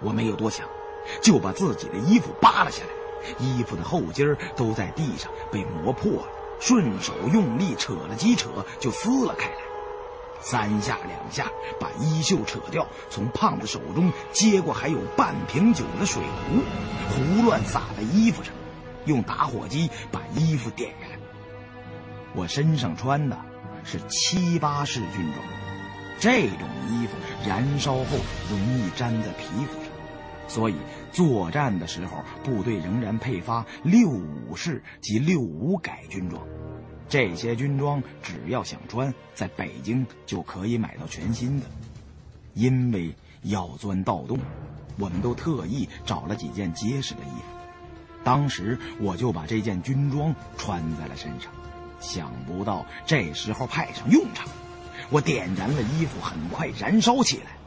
我没有多想，就把自己的衣服扒了下来。衣服的后襟儿都在地上被磨破了，顺手用力扯了几扯，就撕了开来。三下两下把衣袖扯掉，从胖子手中接过还有半瓶酒的水壶，胡乱洒在衣服上，用打火机把衣服点燃。我身上穿的是七八式军装，这种衣服燃烧后容易粘在皮肤上。所以，作战的时候，部队仍然配发六五式及六五改军装。这些军装只要想穿，在北京就可以买到全新的。因为要钻盗洞，我们都特意找了几件结实的衣服。当时我就把这件军装穿在了身上，想不到这时候派上用场。我点燃了衣服，很快燃烧起来。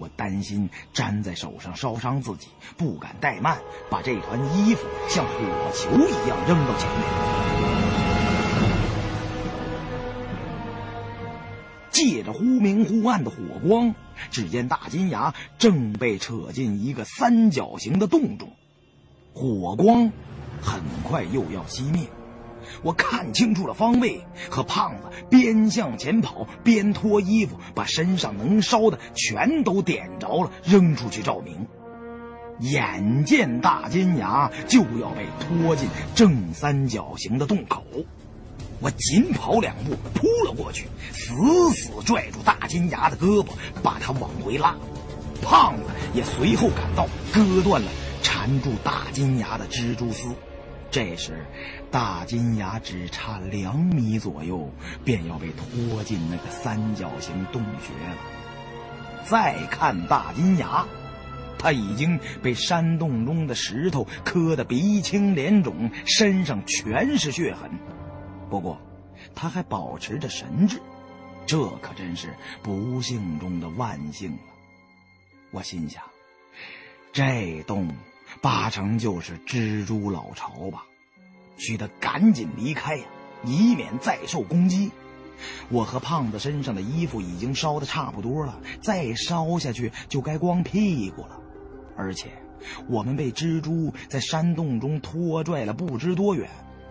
我担心粘在手上烧伤自己，不敢怠慢，把这团衣服像火球一样扔到前面。借着忽明忽暗的火光，只见大金牙正被扯进一个三角形的洞中，火光很快又要熄灭。我看清楚了方位，和胖子边向前跑边脱衣服，把身上能烧的全都点着了，扔出去照明。眼见大金牙就要被拖进正三角形的洞口，我紧跑两步扑了过去，死死拽住大金牙的胳膊，把他往回拉。胖子也随后赶到，割断了缠住大金牙的蜘蛛丝。这时，大金牙只差两米左右，便要被拖进那个三角形洞穴了。再看大金牙，他已经被山洞中的石头磕得鼻青脸肿，身上全是血痕。不过，他还保持着神智，这可真是不幸中的万幸了。我心想，这洞……八成就是蜘蛛老巢吧，须得赶紧离开呀，以免再受攻击。我和胖子身上的衣服已经烧得差不多了，再烧下去就该光屁股了。而且，我们被蜘蛛在山洞中拖拽了不知多远，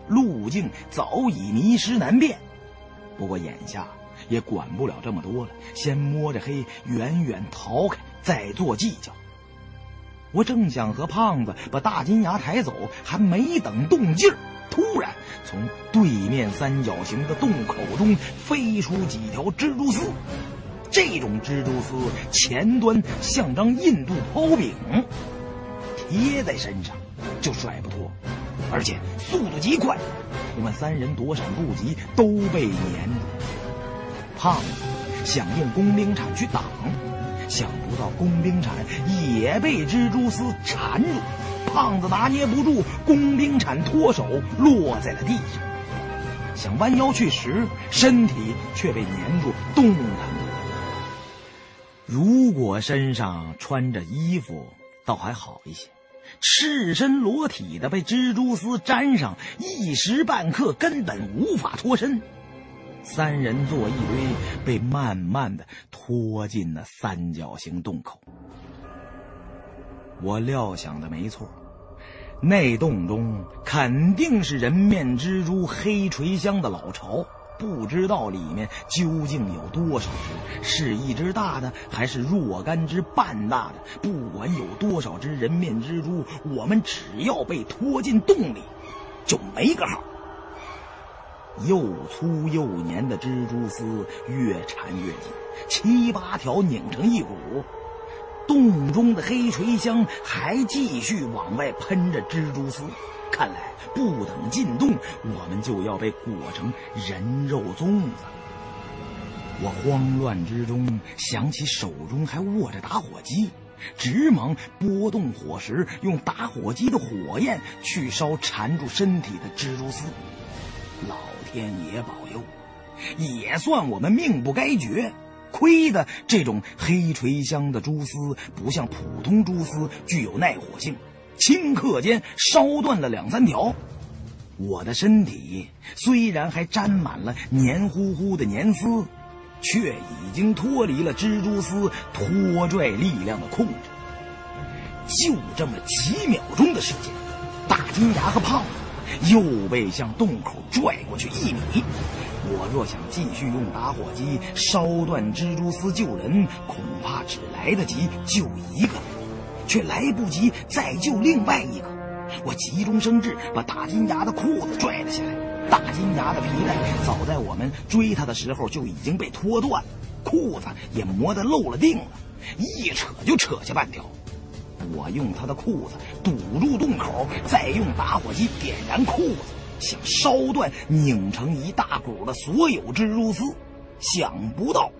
路径早已迷失难辨。不过眼下也管不了这么多了，先摸着黑远远逃开，再做计较。我正想和胖子把大金牙抬走，还没等动静突然从对面三角形的洞口中飞出几条蜘蛛丝。这种蜘蛛丝前端像张印度抛饼，贴在身上就甩不脱，而且速度极快。我们三人躲闪不及，都被粘住。胖子想用工兵铲去挡。想不到工兵铲也被蜘蛛丝缠住，胖子拿捏不住，工兵铲脱手落在了地上。想弯腰去拾，身体却被粘住，动弹不得。如果身上穿着衣服，倒还好一些；赤身裸体的被蜘蛛丝粘上，一时半刻根本无法脱身。三人坐一堆，被慢慢的拖进了三角形洞口。我料想的没错，那洞中肯定是人面蜘蛛黑垂香的老巢。不知道里面究竟有多少只，是一只大的，还是若干只半大的？不管有多少只人面蜘蛛，我们只要被拖进洞里，就没个好。又粗又粘的蜘蛛丝越缠越紧，七八条拧成一股。洞中的黑锤香还继续往外喷着蜘蛛丝，看来不等进洞，我们就要被裹成人肉粽子。我慌乱之中想起手中还握着打火机，直忙拨动火石，用打火机的火焰去烧缠住身体的蜘蛛丝。老。天爷保佑，也算我们命不该绝。亏得这种黑垂香的蛛丝不像普通蛛丝具有耐火性，顷刻间烧断了两三条。我的身体虽然还沾满了黏糊糊的黏丝，却已经脱离了蜘蛛丝拖拽力量的控制。就这么几秒钟的时间，大金牙和胖子又被向洞口拽过去一米。我若想继续用打火机烧断蜘蛛丝救人，恐怕只来得及救一个，却来不及再救另外一个。我急中生智，把大金牙的裤子拽了下来。大金牙的皮带早在我们追他的时候就已经被脱断，裤子也磨得漏了腚了，一扯就扯下半条。我用他的裤子堵住洞口，再用打火机点燃裤子。想烧断、拧成一大股的所有蜘蛛丝，想不到，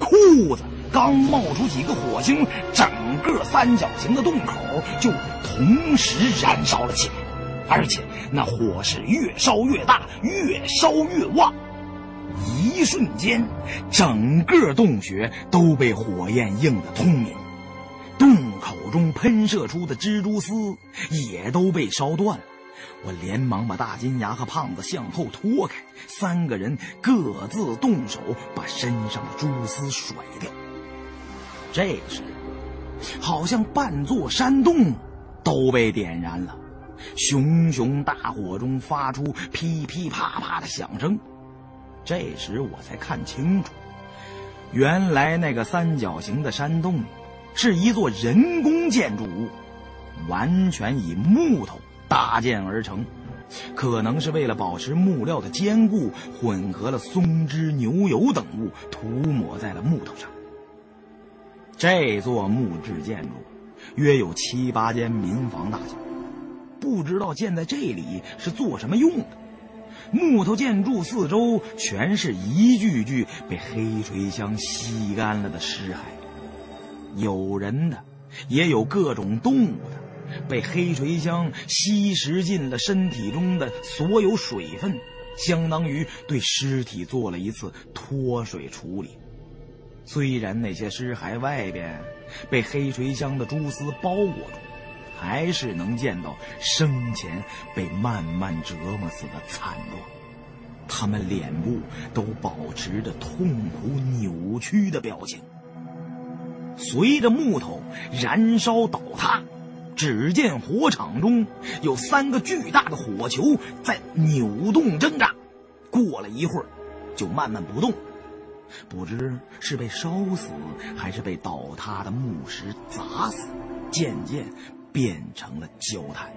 裤子刚冒出几个火星，整个三角形的洞口就同时燃烧了起来，而且那火是越烧越大，越烧越旺。一瞬间，整个洞穴都被火焰映得通明，洞口中喷射出的蜘蛛丝也都被烧断了。我连忙把大金牙和胖子向后拖开，三个人各自动手把身上的蛛丝甩掉。这时，好像半座山洞都被点燃了，熊熊大火中发出噼噼啪啪的响声。这时我才看清楚，原来那个三角形的山洞是一座人工建筑物，完全以木头。搭建而成，可能是为了保持木料的坚固，混合了松脂、牛油等物，涂抹在了木头上。这座木质建筑约有七八间民房大小，不知道建在这里是做什么用的。木头建筑四周全是一具具被黑垂香吸干了的尸骸，有人的，也有各种动物的。被黑垂香吸食进了身体中的所有水分，相当于对尸体做了一次脱水处理。虽然那些尸骸外边被黑垂香的蛛丝包裹住，还是能见到生前被慢慢折磨死的惨状。他们脸部都保持着痛苦扭曲的表情。随着木头燃烧倒塌。只见火场中有三个巨大的火球在扭动挣扎，过了一会儿，就慢慢不动，不知是被烧死还是被倒塌的木石砸死，渐渐变成了焦炭。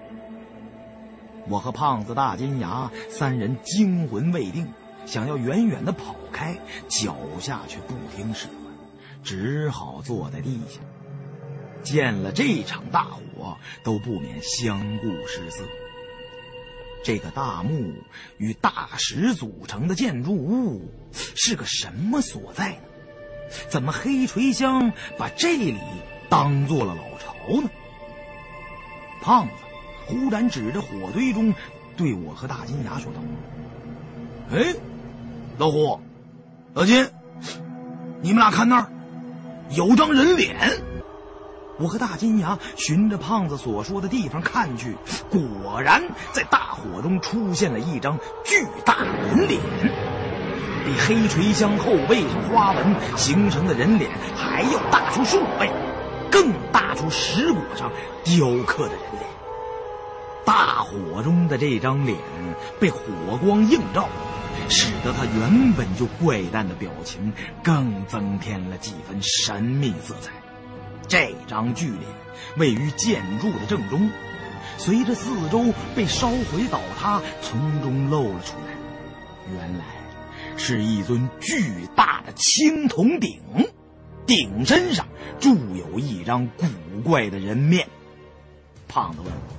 我和胖子、大金牙三人惊魂未定，想要远远的跑开，脚下却不听使唤，只好坐在地下。见了这场大火，都不免相顾失色。这个大木与大石组成的建筑物是个什么所在呢？怎么黑锤香把这里当做了老巢呢？胖子忽然指着火堆中，对我和大金牙说道：“哎，老胡，老金，你们俩看那儿，有张人脸。”我和大金牙循着胖子所说的地方看去，果然在大火中出现了一张巨大人脸，比黑锤香后背上花纹形成的人脸还要大出数倍，更大出石椁上雕刻的人脸。大火中的这张脸被火光映照，使得他原本就怪诞的表情更增添了几分神秘色彩。这张巨脸位于建筑的正中，随着四周被烧毁倒塌，从中露了出来。原来是一尊巨大的青铜鼎，鼎身上铸有一张古怪的人面。胖子问我：“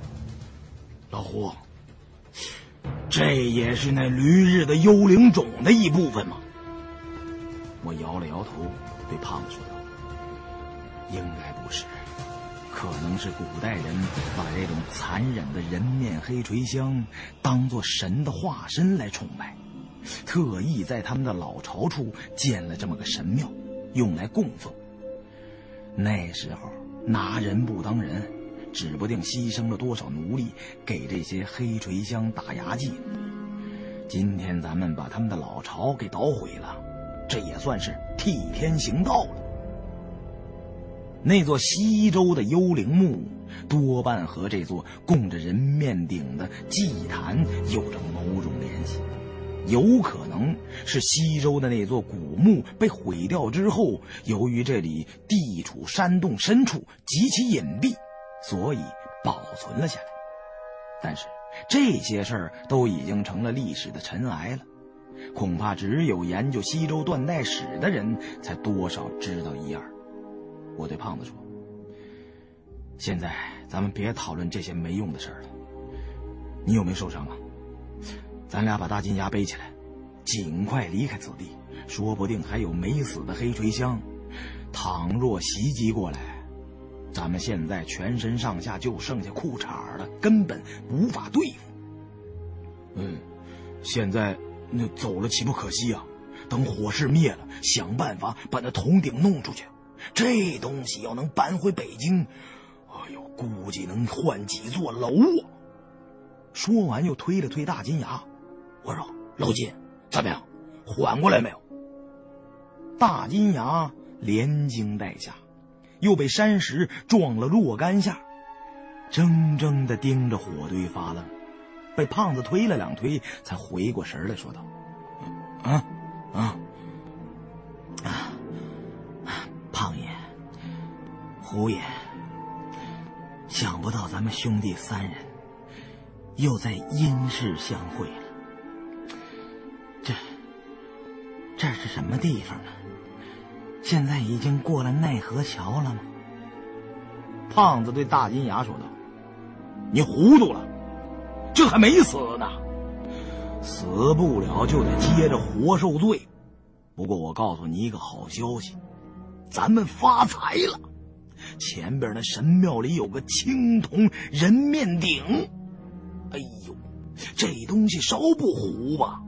老胡，这也是那驴日的幽灵种的一部分吗？”我摇了摇头，对胖子说道。应该不是，可能是古代人把这种残忍的人面黑垂香当做神的化身来崇拜，特意在他们的老巢处建了这么个神庙，用来供奉。那时候拿人不当人，指不定牺牲了多少奴隶给这些黑锤香打牙祭。今天咱们把他们的老巢给捣毁了，这也算是替天行道了。那座西周的幽灵墓，多半和这座供着人面鼎的祭坛有着某种联系。有可能是西周的那座古墓被毁掉之后，由于这里地处山洞深处，极其隐蔽，所以保存了下来。但是这些事儿都已经成了历史的尘埃了，恐怕只有研究西周断代史的人才多少知道一二。我对胖子说：“现在咱们别讨论这些没用的事儿了。你有没有受伤啊？咱俩把大金牙背起来，尽快离开此地。说不定还有没死的黑锤香。倘若袭击过来，咱们现在全身上下就剩下裤衩了，根本无法对付。嗯，现在那走了岂不可惜啊？等火势灭了，想办法把那铜鼎弄出去。”这东西要能搬回北京，哎呦，估计能换几座楼啊！说完，又推了推大金牙，我说：“老金，怎么样？缓过来没有？”大金牙连惊带吓，又被山石撞了若干下，怔怔的盯着火堆发愣，被胖子推了两推，才回过神来说道：“啊，啊。”啊，胖爷胡爷，想不到咱们兄弟三人又在阴世相会了。这这是什么地方啊？现在已经过了奈何桥了吗？胖子对大金牙说道：“你糊涂了，这还没死呢，死不了就得接着活受罪。不过我告诉你一个好消息，咱们发财了。”前边那神庙里有个青铜人面鼎，哎呦，这东西烧不糊吧？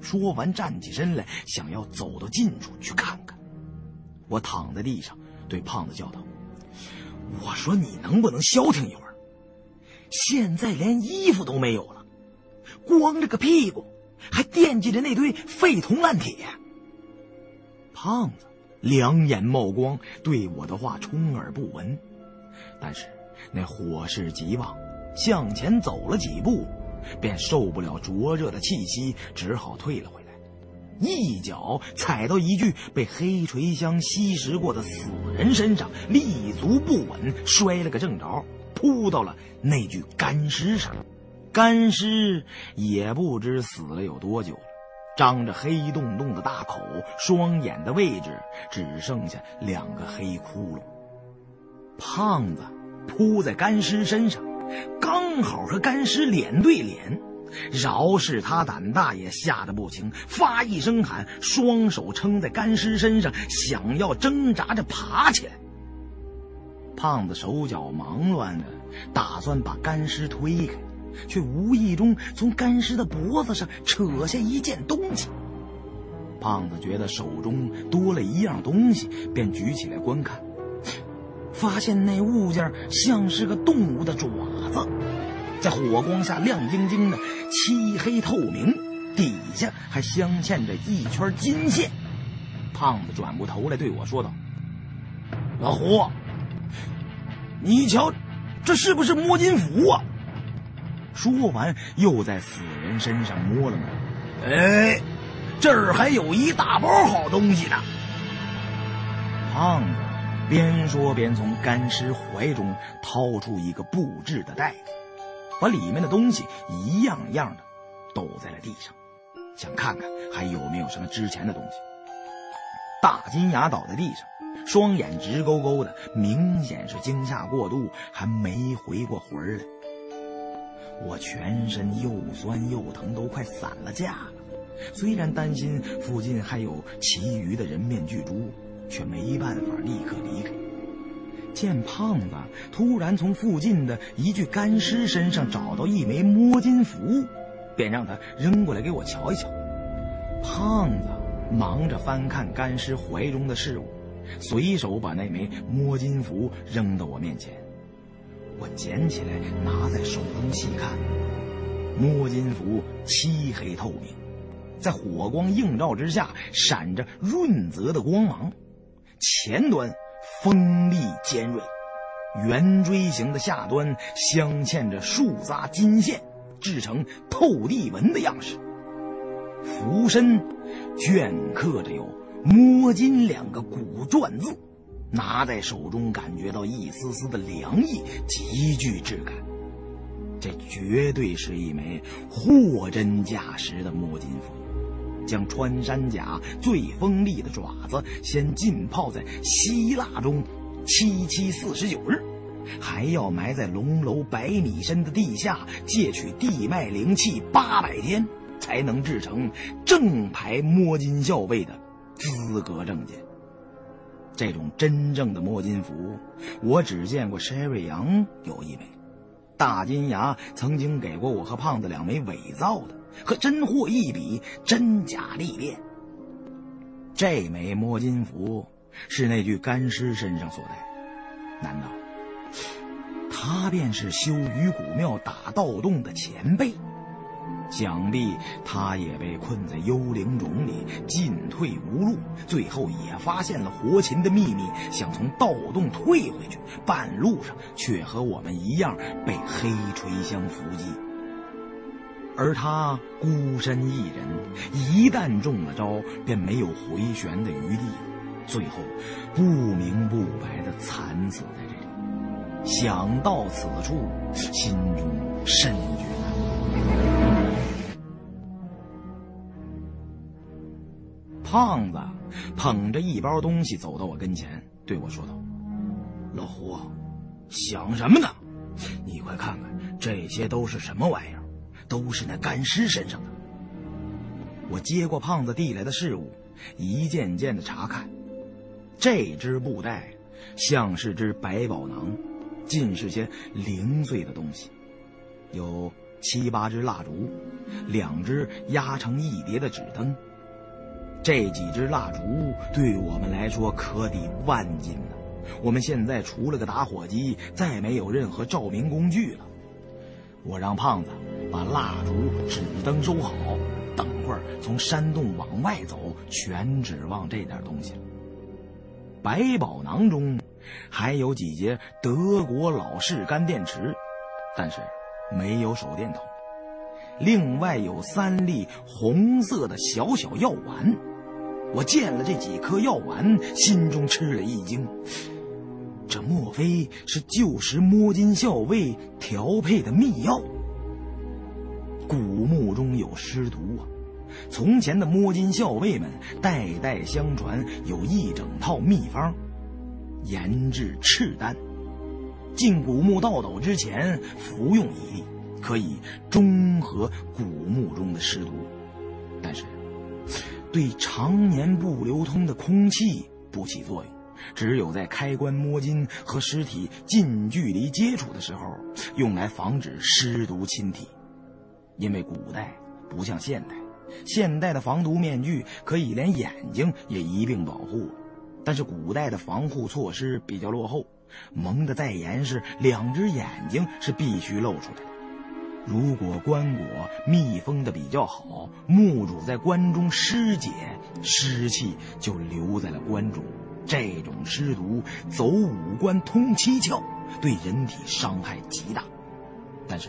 说完，站起身来，想要走到近处去看看。我躺在地上，对胖子叫道：“我说你能不能消停一会儿？现在连衣服都没有了，光着个屁股，还惦记着那堆废铜烂铁。”胖子。两眼冒光，对我的话充耳不闻。但是那火势极旺，向前走了几步，便受不了灼热的气息，只好退了回来。一脚踩到一具被黑垂香吸食过的死人身上，立足不稳，摔了个正着，扑到了那具干尸上。干尸也不知死了有多久了。张着黑洞洞的大口，双眼的位置只剩下两个黑窟窿。胖子扑在干尸身上，刚好和干尸脸对脸。饶是他胆大，也吓得不轻，发一声喊，双手撑在干尸身上，想要挣扎着爬起来。胖子手脚忙乱的，打算把干尸推开。却无意中从干尸的脖子上扯下一件东西。胖子觉得手中多了一样东西，便举起来观看，发现那物件像是个动物的爪子，在火光下亮晶晶的，漆黑透明，底下还镶嵌着一圈金线。胖子转过头来对我说道：“老胡，你瞧，这是不是摸金符啊？”说完，又在死人身上摸了摸。哎，这儿还有一大包好东西呢。胖子边说边从干尸怀中掏出一个布制的袋子，把里面的东西一样样的抖在了地上，想看看还有没有什么值钱的东西。大金牙倒在地上，双眼直勾勾的，明显是惊吓过度，还没回过魂来。我全身又酸又疼，都快散了架了。虽然担心附近还有其余的人面巨猪，却没办法立刻离开。见胖子突然从附近的一具干尸身上找到一枚摸金符，便让他扔过来给我瞧一瞧。胖子忙着翻看干尸怀中的事物，随手把那枚摸金符扔到我面前。我捡起来，拿在手中细看，摸金符漆黑透明，在火光映照之下闪着润泽的光芒，前端锋利尖锐，圆锥形的下端镶嵌着数匝金线，制成透地纹的样式。浮身镌刻着有“摸金”两个古篆字，拿在手中感觉到一丝丝的凉意，极具质感。这绝对是一枚货真价实的摸金符。将穿山甲最锋利的爪子先浸泡在希腊中七七四十九日，还要埋在龙楼百米深的地下借取地脉灵气八百天。才能制成正牌摸金校尉的资格证件。这种真正的摸金符，我只见过 Sherry 杨有一枚，大金牙曾经给过我和胖子两枚伪造的，和真货一比，真假历练。这枚摸金符是那具干尸身上所带，难道他便是修鱼骨庙打盗洞的前辈？想必他也被困在幽灵冢里，进退无路，最后也发现了活禽的秘密，想从盗洞退回去，半路上却和我们一样被黑锤香伏击。而他孤身一人，一旦中了招，便没有回旋的余地，最后不明不白的惨死在这里。想到此处，心中甚觉难过。胖子捧着一包东西走到我跟前，对我说道：“老胡，想什么呢？你快看看，这些都是什么玩意儿？都是那干尸身上的。”我接过胖子递来的事物，一件件的查看。这只布袋像是只百宝囊，尽是些零碎的东西，有七八支蜡烛，两只压成一叠的纸灯。这几支蜡烛对我们来说可抵万金呢。我们现在除了个打火机，再没有任何照明工具了。我让胖子把蜡烛、纸灯收好，等会儿从山洞往外走，全指望这点东西了。百宝囊中还有几节德国老式干电池，但是没有手电筒。另外有三粒红色的小小药丸。我见了这几颗药丸，心中吃了一惊。这莫非是旧时摸金校尉调配的秘药？古墓中有尸毒啊，从前的摸金校尉们代代相传，有一整套秘方，研制赤丹。进古墓盗斗之前服用一粒，可以中和古墓中的尸毒。但是。对常年不流通的空气不起作用，只有在开棺摸金和尸体近距离接触的时候，用来防止尸毒侵体。因为古代不像现代，现代的防毒面具可以连眼睛也一并保护，但是古代的防护措施比较落后，蒙得再严实，两只眼睛是必须露出来的。如果棺椁密封的比较好，墓主在棺中尸解，尸气就留在了棺中。这种尸毒走五官通七窍，对人体伤害极大。但是，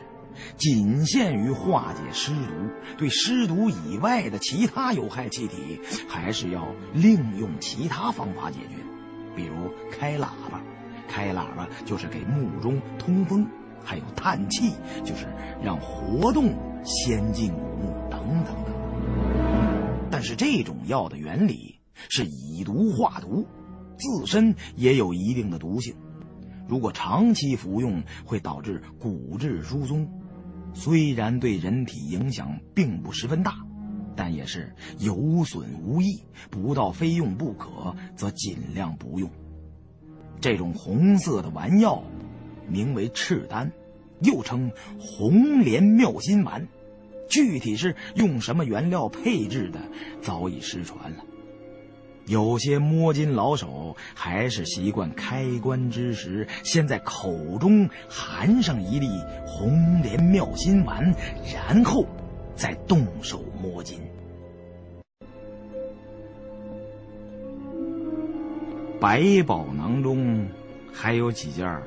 仅限于化解尸毒，对尸毒以外的其他有害气体，还是要另用其他方法解决。比如开喇叭，开喇叭就是给墓中通风。还有叹气，就是让活动先进古墓等等等。但是这种药的原理是以毒化毒，自身也有一定的毒性。如果长期服用，会导致骨质疏松。虽然对人体影响并不十分大，但也是有损无益。不到非用不可，则尽量不用。这种红色的丸药。名为赤丹，又称红莲妙心丸，具体是用什么原料配制的，早已失传了。有些摸金老手还是习惯开棺之时，先在口中含上一粒红莲妙心丸，然后再动手摸金。百宝囊中还有几件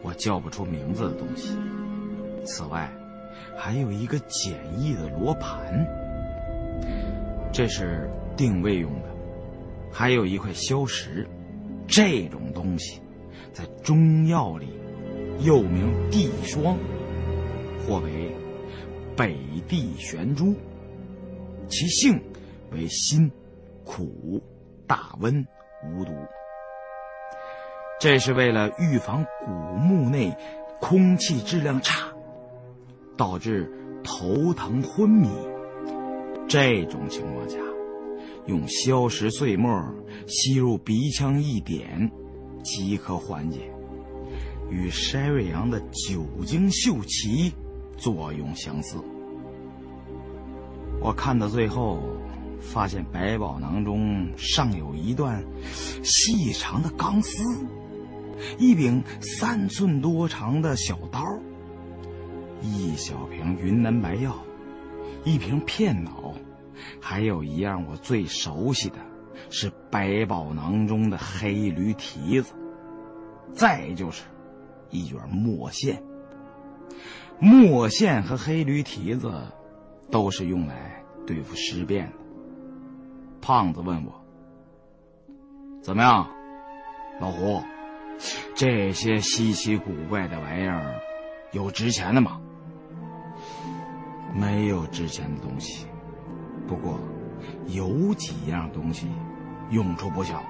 我叫不出名字的东西。此外，还有一个简易的罗盘，这是定位用的；还有一块硝石，这种东西在中药里又名地霜，或为北地玄珠，其性为辛、苦、大温、无毒。这是为了预防古墓内空气质量差，导致头疼昏迷。这种情况下，用硝石碎末吸入鼻腔一点，即可缓解，与筛瑞阳的酒精溴萁作用相似。我看到最后，发现百宝囊中尚有一段细长的钢丝。一柄三寸多长的小刀，一小瓶云南白药，一瓶片脑，还有一样我最熟悉的，是百宝囊中的黑驴蹄子，再就是一卷墨线。墨线和黑驴蹄子都是用来对付尸变的。胖子问我：“怎么样，老胡？”这些稀奇古怪的玩意儿，有值钱的吗？没有值钱的东西，不过有几样东西用处不小。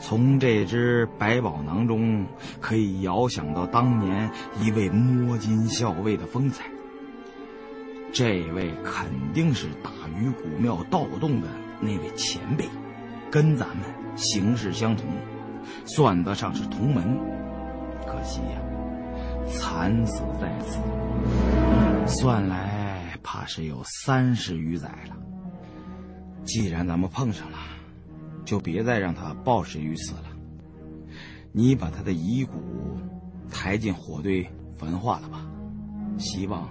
从这只百宝囊中，可以遥想到当年一位摸金校尉的风采。这位肯定是大禹古庙盗洞的那位前辈，跟咱们形势相同。算得上是同门，可惜呀，惨死在此。算来怕是有三十余载了。既然咱们碰上了，就别再让他暴尸于此了。你把他的遗骨抬进火堆焚化了吧，希望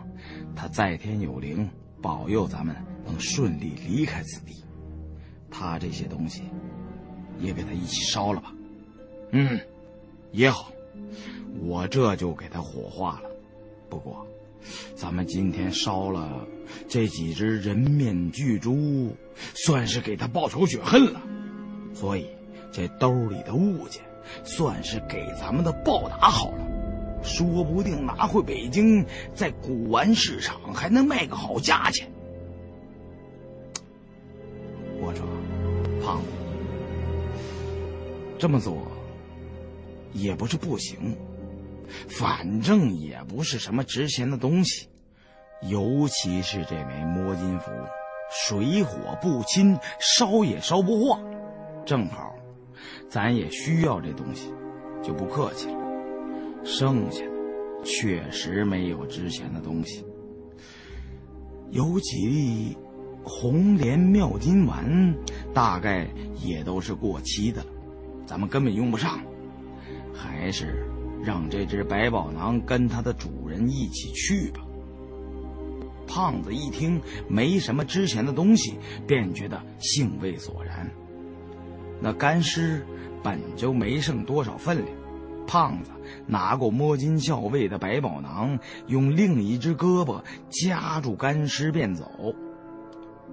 他在天有灵，保佑咱们能顺利离开此地。他这些东西也给他一起烧了吧。嗯，也好，我这就给他火化了。不过，咱们今天烧了这几只人面巨猪，算是给他报仇雪恨了。所以，这兜里的物件，算是给咱们的报答好了。说不定拿回北京，在古玩市场还能卖个好价钱。我说，胖子，这么做。也不是不行，反正也不是什么值钱的东西，尤其是这枚摸金符，水火不侵，烧也烧不化，正好，咱也需要这东西，就不客气了。剩下的确实没有值钱的东西，有几粒红莲妙金丸，大概也都是过期的了，咱们根本用不上。还是让这只百宝囊跟它的主人一起去吧。胖子一听没什么值钱的东西，便觉得兴味索然。那干尸本就没剩多少分量，胖子拿过摸金校尉的百宝囊，用另一只胳膊夹住干尸便走。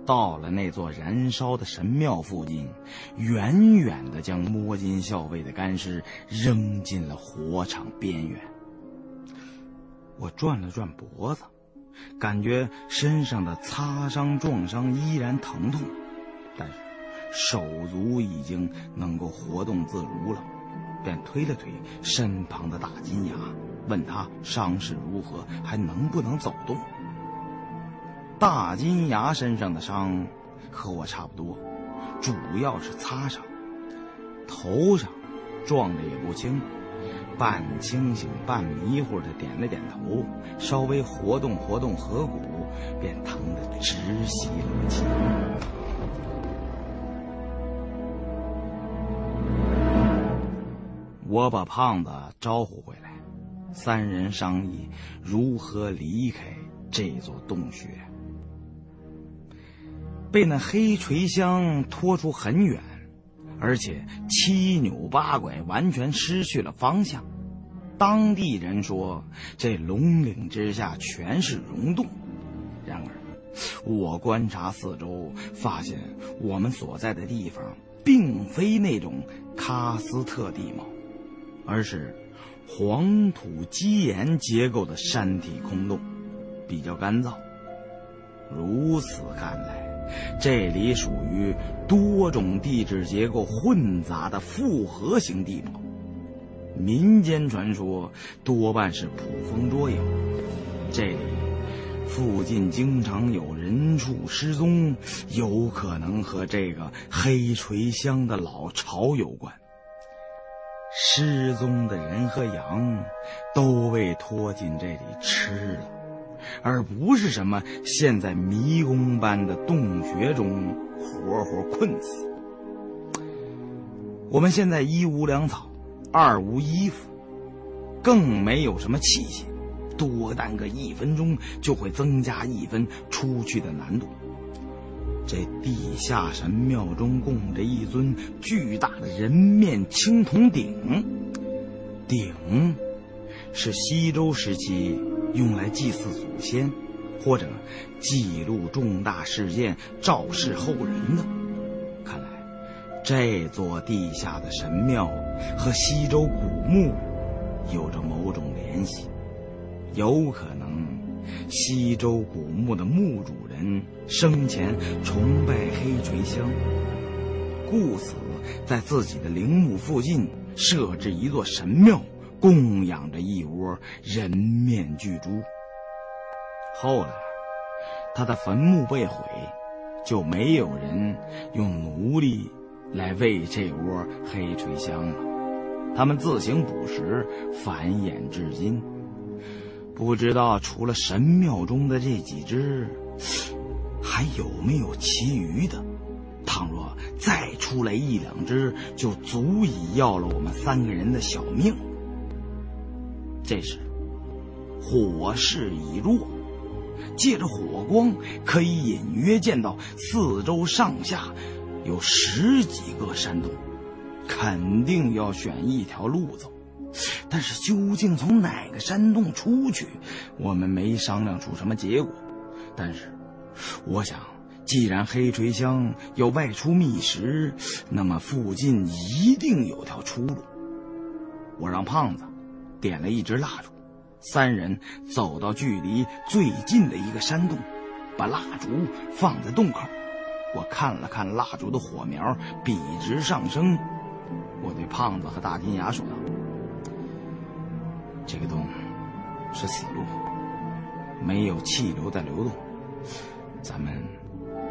到了那座燃烧的神庙附近，远远的将摸金校尉的干尸扔进了火场边缘。我转了转脖子，感觉身上的擦伤撞伤依然疼痛，但是手足已经能够活动自如了，便推了推身旁的大金牙，问他伤势如何，还能不能走动。大金牙身上的伤和我差不多，主要是擦伤，头上撞的也不轻，半清醒半迷糊的点了点头，稍微活动活动颌骨，便疼得直吸冷气。我把胖子招呼回来，三人商议如何离开这座洞穴。被那黑锤香拖出很远，而且七扭八拐，完全失去了方向。当地人说，这龙岭之下全是溶洞。然而，我观察四周，发现我们所在的地方并非那种喀斯特地貌，而是黄土基岩结构的山体空洞，比较干燥。如此看来，这里属于多种地质结构混杂的复合型地貌。民间传说多半是捕风捉影，这里附近经常有人畜失踪，有可能和这个黑垂乡的老巢有关。失踪的人和羊都被拖进这里吃了，而不是什么陷在迷宫般的洞穴中活活困死。我们现在一无粮草。二无衣服，更没有什么器械，多耽搁一分钟就会增加一分出去的难度。这地下神庙中供着一尊巨大的人面青铜鼎，鼎是西周时期用来祭祀祖先或者记录重大事件、昭示后人的。看来这座地下的神庙和西周古墓有着某种联系，有可能西周古墓的墓主人生前崇拜黑垂香，故此在自己的陵墓附近设置一座神庙，供养着一窝人面巨猪。后来，他的坟墓被毁，就没有人用奴隶。来喂这窝黑垂香了，他们自行捕食，繁衍至今。不知道除了神庙中的这几只，还有没有其余的？倘若再出来一两只，就足以要了我们三个人的小命。这时，火势已弱，借着火光，可以隐约见到四周上下。有十几个山洞，肯定要选一条路走，但是究竟从哪个山洞出去，我们没商量出什么结果。但是，我想，既然黑垂香要外出觅食，那么附近一定有条出路。我让胖子点了一支蜡烛，三人走到距离最近的一个山洞，把蜡烛放在洞口。我看了看蜡烛的火苗，笔直上升。我对胖子和大金牙说道：“这个洞是死路，没有气流在流动。咱们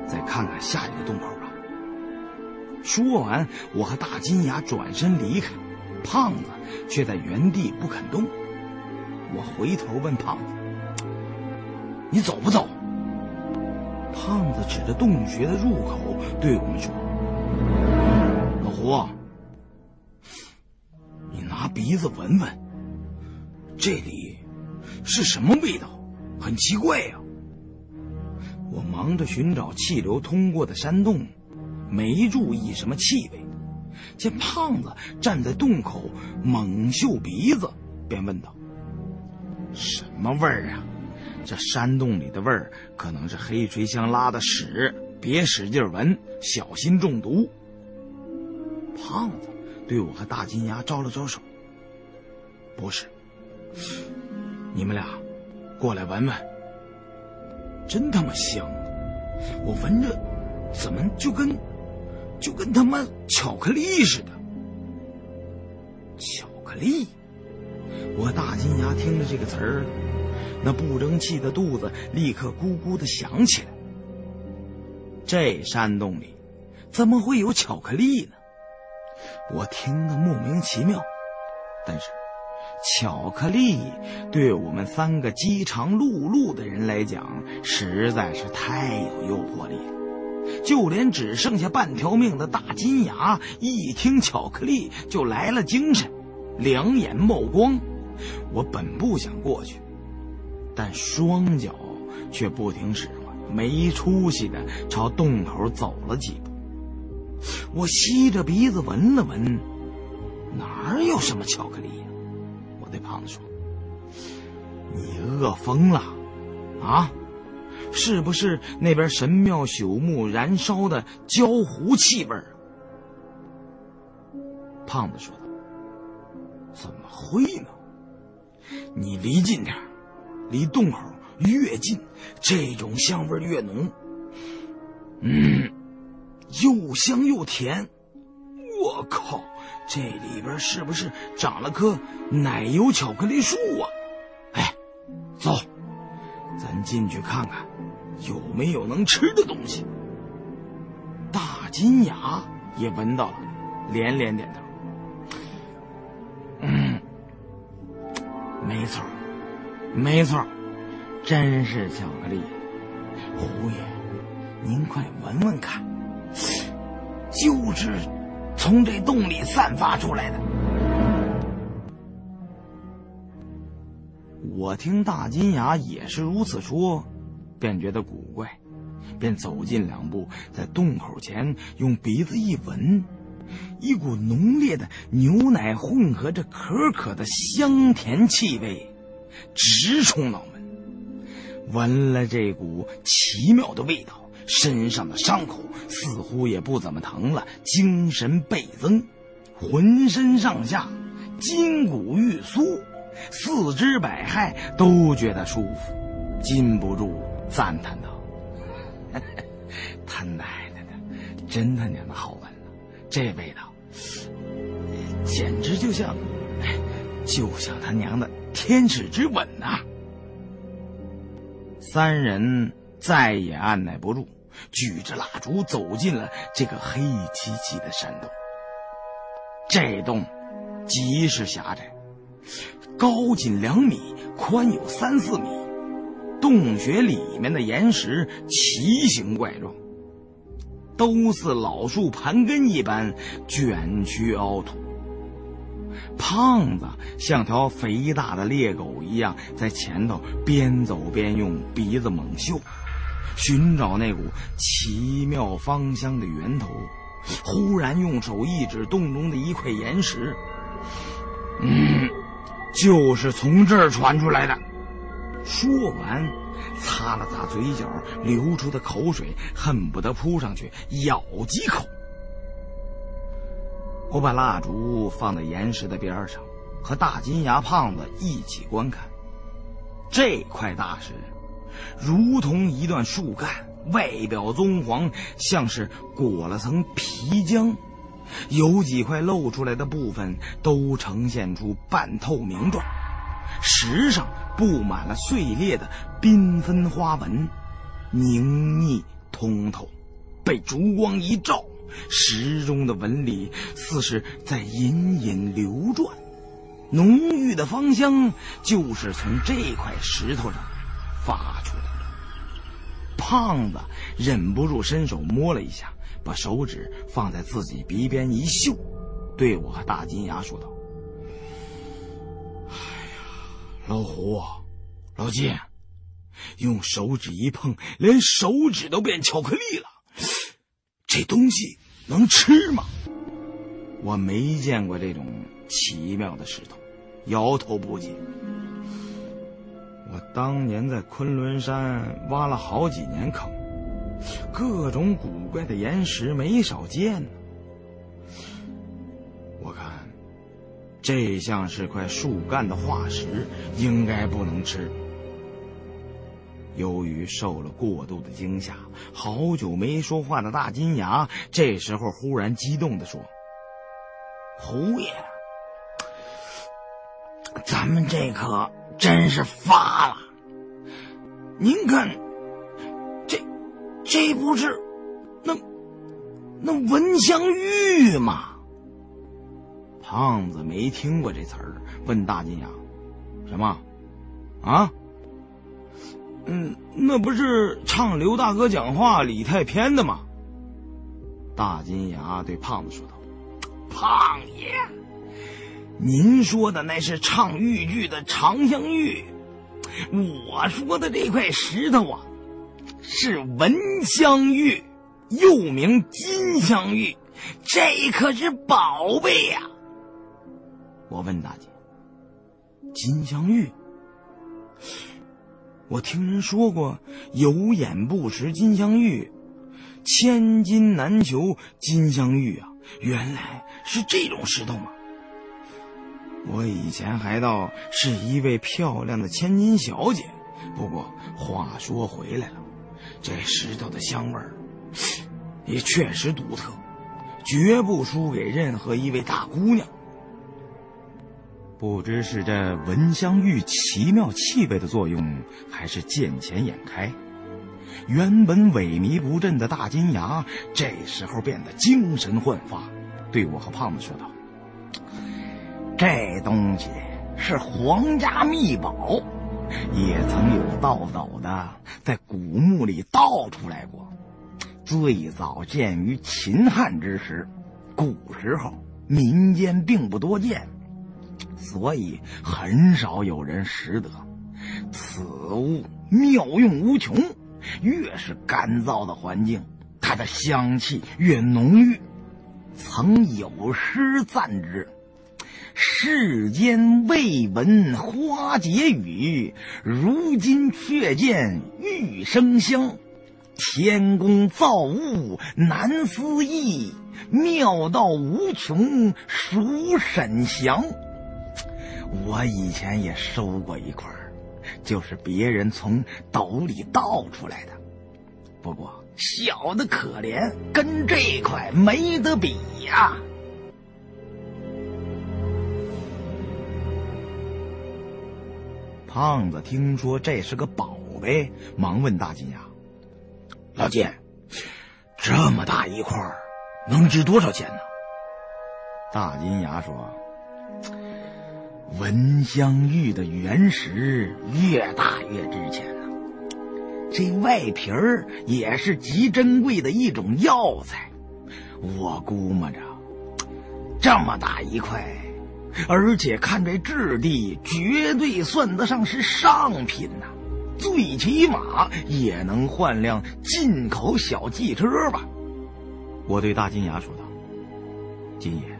再看看下一个洞口吧。”说完，我和大金牙转身离开，胖子却在原地不肯动。我回头问胖子：“你走不走？”胖子指着洞穴的入口对我们说：“老胡，你拿鼻子闻闻，这里是什么味道？很奇怪呀。”我忙着寻找气流通过的山洞，没注意什么气味。见胖子站在洞口猛嗅鼻子，便问道：“什么味儿啊？”这山洞里的味儿可能是黑锤香拉的屎，别使劲闻，小心中毒。胖子对我和大金牙招了招手。不是，你们俩过来闻闻。真他妈香！我闻着，怎么就跟就跟他妈巧克力似的？巧克力！我大金牙听着这个词儿。那不争气的肚子立刻咕咕的响起来。这山洞里怎么会有巧克力呢？我听得莫名其妙。但是，巧克力对我们三个饥肠辘辘的人来讲实在是太有诱惑力了。就连只剩下半条命的大金牙，一听巧克力就来了精神，两眼冒光。我本不想过去。但双脚却不听使唤，没出息的朝洞口走了几步。我吸着鼻子闻了闻，哪儿有什么巧克力呀？我对胖子说：“你饿疯了，啊？是不是那边神庙朽木燃烧的焦糊气味？”胖子说：“怎么会呢？你离近点离洞口越近，这种香味越浓。嗯。”又香又甜，我靠！这里边是不是长了棵奶油巧克力树啊？进去看看，有没有能吃的东西。大金牙也闻到了，连连点头。嗯，没错，没错，真是巧克力。胡爷，您快闻闻看。就是从这洞里散发出来的。我听大金牙也是如此说，便觉得古怪，便走近两步，在洞口前用鼻子一闻，一股浓烈的牛奶混合着可可的香甜气味，直冲脑门。闻了这股奇妙的味道。身上的伤口似乎也不怎么疼了，精神倍增，浑身上下筋骨欲酥，四肢百骸都觉得舒服，禁不住赞叹道：“他 奶奶的，真他娘的好闻啊！这味道，简直就像，就像他娘的天使之吻呐！”三人再也按耐不住。举着蜡烛走进了这个黑漆漆的山洞。这洞极是狭窄，高仅两米，宽有三四米。洞穴里面的岩石奇形怪状，都似老树盘根一般卷曲凹凸。胖子像条肥大的猎狗一样，在前头边走边用鼻子猛嗅。寻找那股奇妙芳香的源头，忽然用手一指洞中的一块岩石，嗯，就是从这儿传出来的。说完，擦了擦嘴角流出的口水，恨不得扑上去咬几口。我把蜡烛放在岩石的边上，和大金牙胖子一起观看这块大石。如同一段树干，外表棕黄，像是裹了层皮浆，有几块露出来的部分都呈现出半透明状。石上布满了碎裂的缤纷花纹，凝腻通透，被烛光一照，石中的纹理似是在隐隐流转，浓郁的芳香就是从这块石头上。发出来的。胖子忍不住伸手摸了一下，把手指放在自己鼻边一嗅，对我和大金牙说道：“哎呀，老胡，老金，用手指一碰，连手指都变巧克力了。这东西能吃吗？”我没见过这种奇妙的石头，摇头不解。我当年在昆仑山挖了好几年坑，各种古怪的岩石没少见呢。我看，这像是块树干的化石，应该不能吃。由于受了过度的惊吓，好久没说话的大金牙这时候忽然激动地说：“胡爷，咱们这可……”真是发了！您看，这不是那那文香玉吗？胖子没听过这词儿，问大金牙：“什么？啊？嗯，那不是唱刘大哥讲话李太偏的吗？”大金牙对胖子说道：“胖爷。”您说的那是唱豫剧的长香玉，我说的这块石头啊，是文香玉，又名金香玉，这可是宝贝呀！我问大姐：“金香玉？我听人说过，有眼不识金镶玉，千金难求金镶玉啊！原来是这种石头吗？我以前还道是一位漂亮的千金小姐。不过话说回来了，这石头的香味儿也确实独特，绝不输给任何一位大姑娘。不知是这闻香玉奇妙气味的作用，还是见钱眼开，原本萎靡不振的大金牙这时候变得精神焕发，对我和胖子说道：“这东西是皇家秘宝，也曾有盗斗的在古墓里盗出来过。最早见于秦汉之时，古时候民间并不多见。”所以很少有人识得。此物妙用无穷，越是干燥的环境，它的香气越浓郁。曾有诗赞之：“世间未闻花解语，如今却见玉生香。天宫造物难思议，妙道无穷孰审详？”我以前也收过一块，就是别人从斗里倒出来的，不过小的可怜，跟这块没得比呀。胖子听说这是个宝贝，忙问大金牙：“老金，这么大一块，能值多少钱呢？”大金牙说。闻香玉的原石越大越值钱呢，这外皮儿也是极珍贵的一种药材。我估摸着，这么大一块，而且看这质地，绝对算得上是上品呐，最起码也能换辆进口小汽车吧。我对大金牙说道：“金爷。”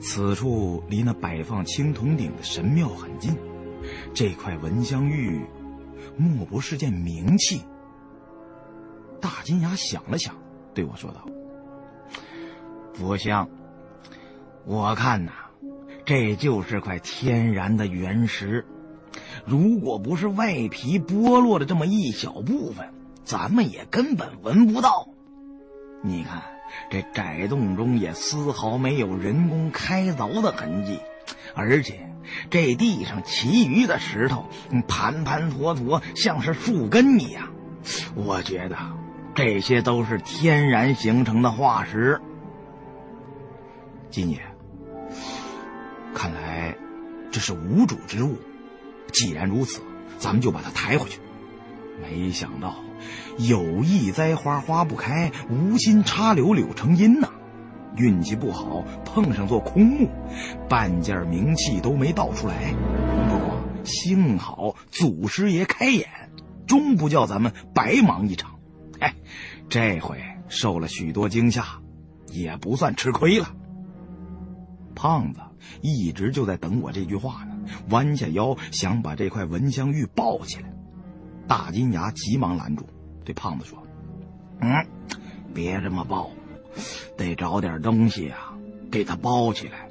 此处离那摆放青铜鼎的神庙很近，这块蚊香玉，莫不是件名器？大金牙想了想，对我说道：“不像，我看呐，这就是块天然的原石。如果不是外皮剥落的这么一小部分，咱们也根本闻不到。你看。”这窄洞中也丝毫没有人工开凿的痕迹，而且这地上其余的石头盘盘坨坨，像是树根一样。我觉得这些都是天然形成的化石。金爷，看来这是无主之物。既然如此，咱们就把它抬回去。没想到。有意栽花花不开，无心插柳柳成荫呐！运气不好，碰上座空墓，半件名器都没倒出来。不过幸好祖师爷开眼，终不叫咱们白忙一场。哎，这回受了许多惊吓，也不算吃亏了。胖子一直就在等我这句话呢，弯下腰想把这块蚊香玉抱起来，大金牙急忙拦住。对胖子说：“嗯，别这么抱，得找点东西啊，给它包起来。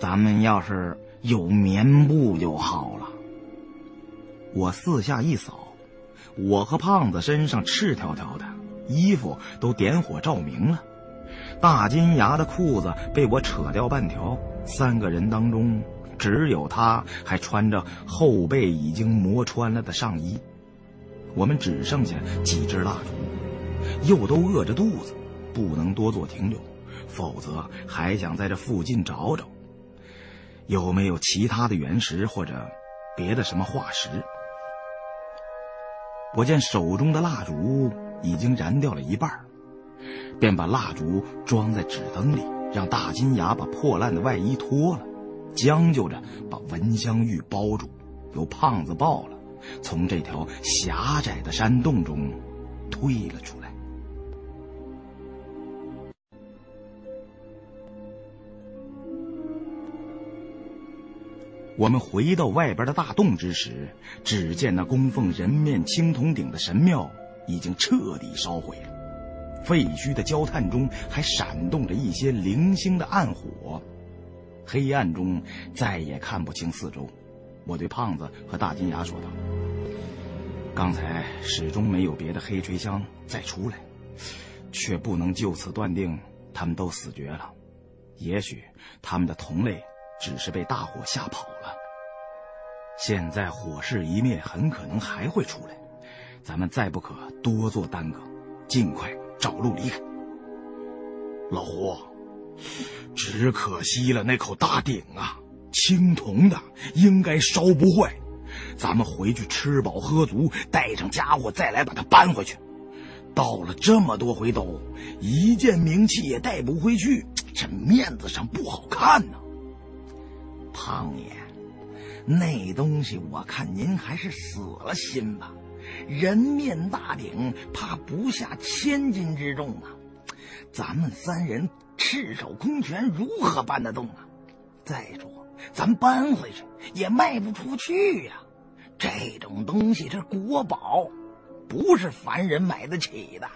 咱们要是有棉布就好了。”我四下一扫，我和胖子身上赤条条的，衣服都点火照明了。大金牙的裤子被我扯掉半条，三个人当中只有他还穿着后背已经磨穿了的上衣。我们只剩下几支蜡烛，又都饿着肚子，不能多做停留，否则还想在这附近找找，有没有其他的原石或者别的什么化石。我见手中的蜡烛已经燃掉了一半，便把蜡烛装在纸灯里让大金牙把破烂的外衣脱了将就着把蚊香玉包住由胖子抱了从这条狭窄的山洞中退了出来。我们回到外边的大洞之时只见那供奉人面青铜鼎的神庙已经彻底烧毁了。废墟的焦炭中还闪动着一些零星的暗火，黑暗中再也看不清四周。我对胖子和大金牙说道：“刚才始终没有别的黑锤香再出来，却不能就此断定他们都死绝了。也许他们的同类只是被大火吓跑了。现在火势一灭，很可能还会出来。咱们再不可多做耽搁，尽快找路离开。”老胡，只可惜了那口大鼎啊！青铜的应该烧不坏，咱们回去吃饱喝足，带上家伙再来把它搬回去。到了这么多回斗，一件名器也带不回去，这面子上不好看呢。胖爷，那东西我看您还是死了心吧。人面大鼎怕不下千斤之重啊，咱们三人赤手空拳如何搬得动啊？再说。咱搬回去也卖不出去呀，这种东西是国宝，不是凡人买得起的，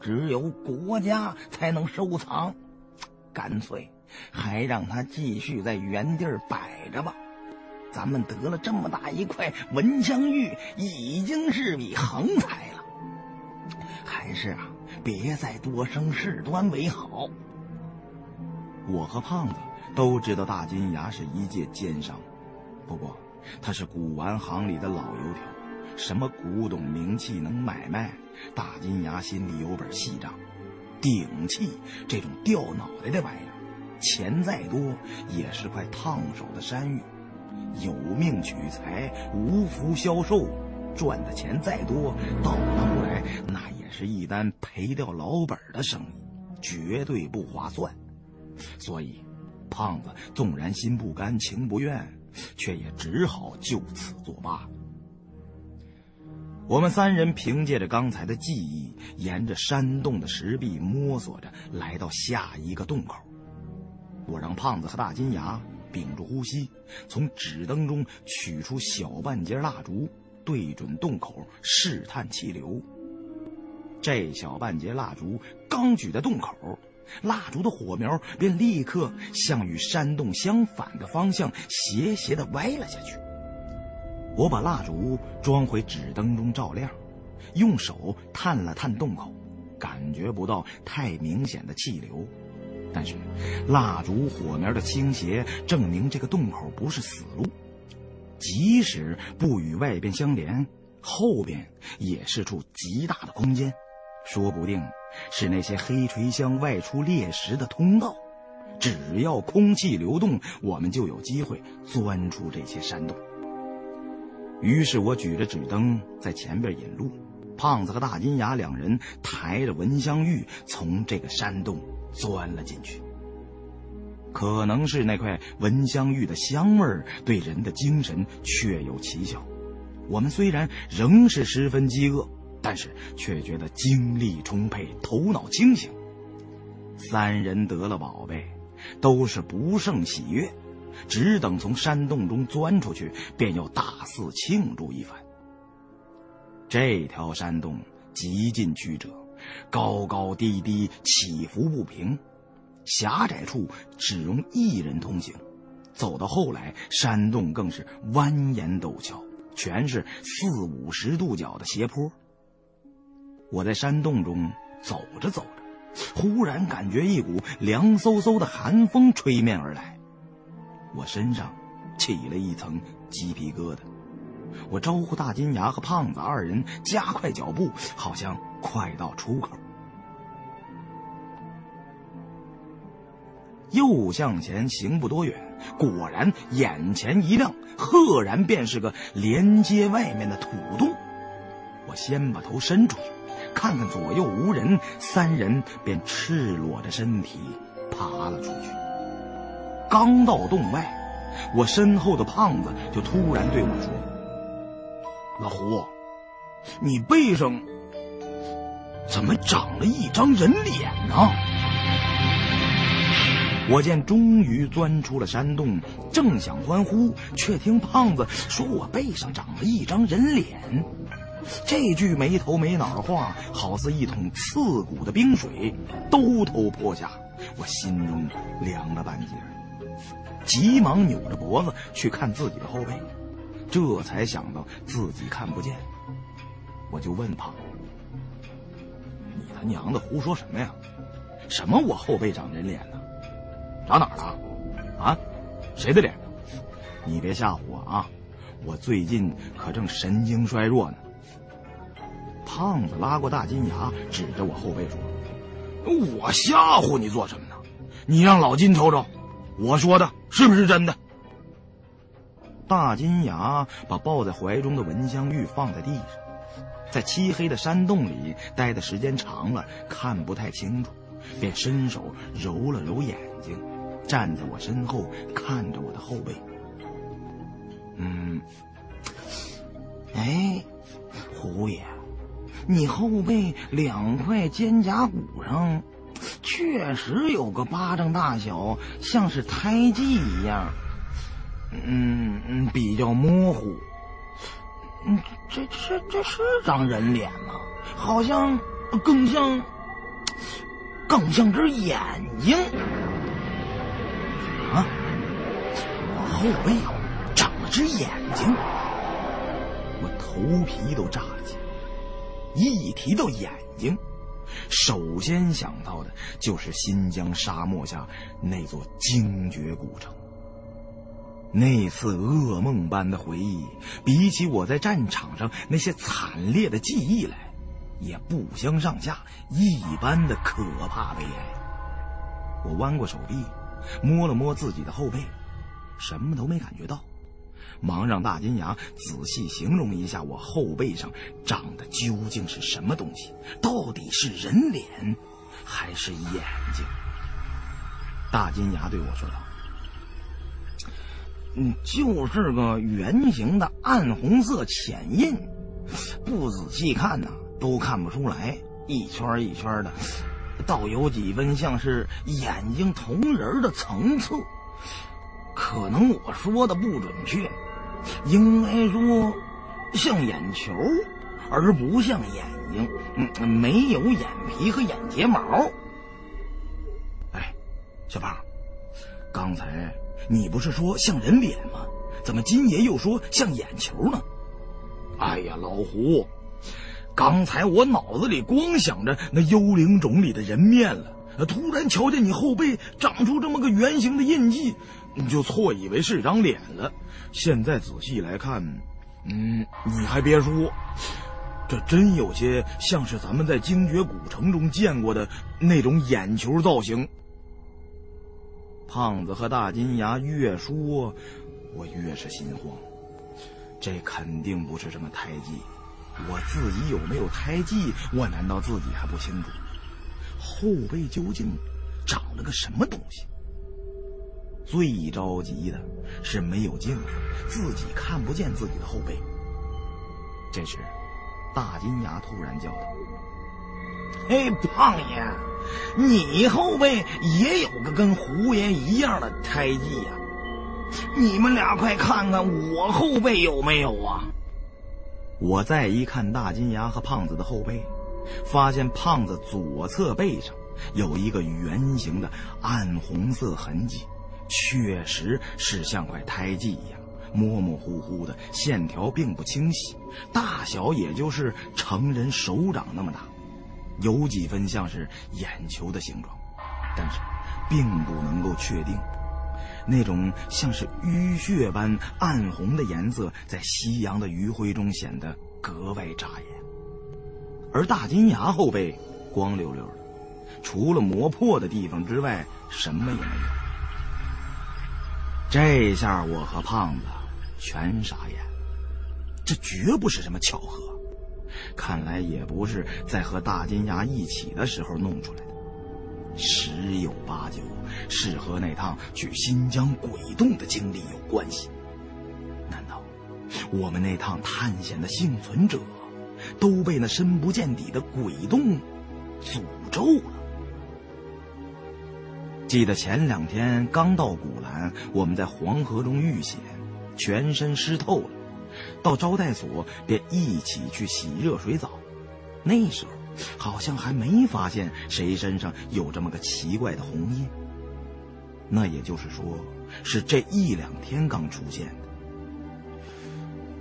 只有国家才能收藏。干脆还让他继续在原地儿摆着吧。咱们得了这么大一块文香玉，已经是笔横财了。还是啊，别再多生事端为好。我和胖子。都知道大金牙是一介奸商，不过他是古玩行里的老油条，什么古董名器能买卖，大金牙心里有本细账。鼎器这种掉脑袋的玩意儿，钱再多也是块烫手的山芋，有命取财，无福消受，赚的钱再多，到头来那也是一单赔掉老本的生意，绝对不划算。所以。胖子纵然心不甘情不愿，却也只好就此作罢。我们三人凭借着刚才的记忆，沿着山洞的石壁摸索着，来到下一个洞口。我让胖子和大金牙屏住呼吸，从纸灯中取出小半截蜡烛，对准洞口试探气流。这小半截蜡烛刚举在洞口。蜡烛的火苗便立刻向与山洞相反的方向斜斜的歪了下去。我把蜡烛装回纸灯中照亮，用手探了探洞口，感觉不到太明显的气流，但是蜡烛火苗的倾斜证明这个洞口不是死路，即使不与外边相连，后边也是处极大的空间，说不定。是那些黑锤箱外出猎食的通道，只要空气流动，我们就有机会钻出这些山洞。于是我举着纸灯在前边引路，胖子和大金牙两人抬着蚊香玉从这个山洞钻了进去。可能是那块蚊香玉的香味儿对人的精神确有奇效，我们虽然仍是十分饥饿。但是却觉得精力充沛，头脑清醒。三人得了宝贝，都是不胜喜悦，只等从山洞中钻出去，便要大肆庆祝一番。这条山洞极尽曲折，高高低低，起伏不平，狭窄处只容一人通行。走到后来，山洞更是蜿蜒陡峭，全是四五十度角的斜坡。我在山洞中走着走着，忽然感觉一股凉飕飕的寒风吹面而来，我身上起了一层鸡皮疙瘩。我招呼大金牙和胖子二人加快脚步，好像快到出口。又向前行不多远，果然眼前一亮，赫然便是个连接外面的土洞。我先把头伸出去。看看左右无人，三人便赤裸着身体爬了出去。刚到洞外，我身后的胖子就突然对我说：“老胡，你背上怎么长了一张人脸呢？”我见终于钻出了山洞，正想欢呼，却听胖子说我背上长了一张人脸。这句没头没脑的话，好似一桶刺骨的冰水，兜头泼下，我心中凉了半截。急忙扭着脖子去看自己的后背，这才想到自己看不见，我就问胖：“你他娘的胡说什么呀？什么我后背长人脸呢？”长哪儿了？啊，谁的脸？你别吓唬我啊！我最近可正神经衰弱呢。胖子拉过大金牙，指着我后背说：“我吓唬你做什么呢？你让老金瞅瞅，我说的是不是真的？”大金牙把抱在怀中的文香玉放在地上，在漆黑的山洞里待的时间长了，看不太清楚，便伸手揉了揉眼睛。站在我身后，看着我的后背。嗯，哎，胡爷，你后背两块肩胛骨上，确实有个巴掌大小，像是胎记一样。嗯，比较模糊。嗯，这这这是张人脸吗？好像更像，更像只眼睛。啊！我后背长了只眼睛，我头皮都炸了起来。一提到眼睛，首先想到的就是新疆沙漠下那座精绝古城。那次噩梦般的回忆，比起我在战场上那些惨烈的记忆来，也不相上下，一般的可怕悲哀。我弯过手臂。摸了摸自己的后背，什么都没感觉到，忙让大金牙仔细形容一下我后背上长的究竟是什么东西，到底是人脸还是眼睛？大金牙对我说道：“嗯，就是个圆形的暗红色浅印，不仔细看呢都看不出来，一圈一圈的。”倒有几分像是眼睛瞳仁的层次，可能我说的不准确，应该说像眼球，而不像眼睛。嗯，没有眼皮和眼睫毛。哎，小胖，刚才你不是说像人脸吗？怎么今爷又说像眼球呢？哎呀，老胡。刚才我脑子里光想着那幽灵种里的人面了，突然瞧见你后背长出这么个圆形的印记，你就错以为是张脸了。现在仔细来看，嗯，你还别说，这真有些像是咱们在精绝古城中见过的那种眼球造型。胖子和大金牙越说，我越是心慌，这肯定不是什么胎记。我自己有没有胎记？我难道自己还不清楚？后背究竟长了个什么东西？最着急的是没有镜子，自己看不见自己的后背。这时，大金牙突然叫道：“嘿，胖爷，你后背也有个跟胡爷一样的胎记呀？你们俩快看看我后背有没有啊？”我再一看大金牙和胖子的后背，发现胖子左侧背上有一个圆形的暗红色痕迹，确实是像块胎记一样，模模糊糊的线条并不清晰，大小也就是成人手掌那么大，有几分像是眼球的形状，但是并不能够确定。那种像是淤血般暗红的颜色，在夕阳的余晖中显得格外扎眼。而大金牙后背光溜溜的，除了磨破的地方之外，什么也没有。这下我和胖子全傻眼，这绝不是什么巧合，看来也不是在和大金牙一起的时候弄出来的。十有八九是和那趟去新疆鬼洞的经历有关系。难道我们那趟探险的幸存者都被那深不见底的鬼洞诅咒了？记得前两天刚到古兰，我们在黄河中遇险，全身湿透了，到招待所便一起去洗热水澡。那时候好像还没发现谁身上有这么个奇怪的红印。那也就是说，是这一两天刚出现的。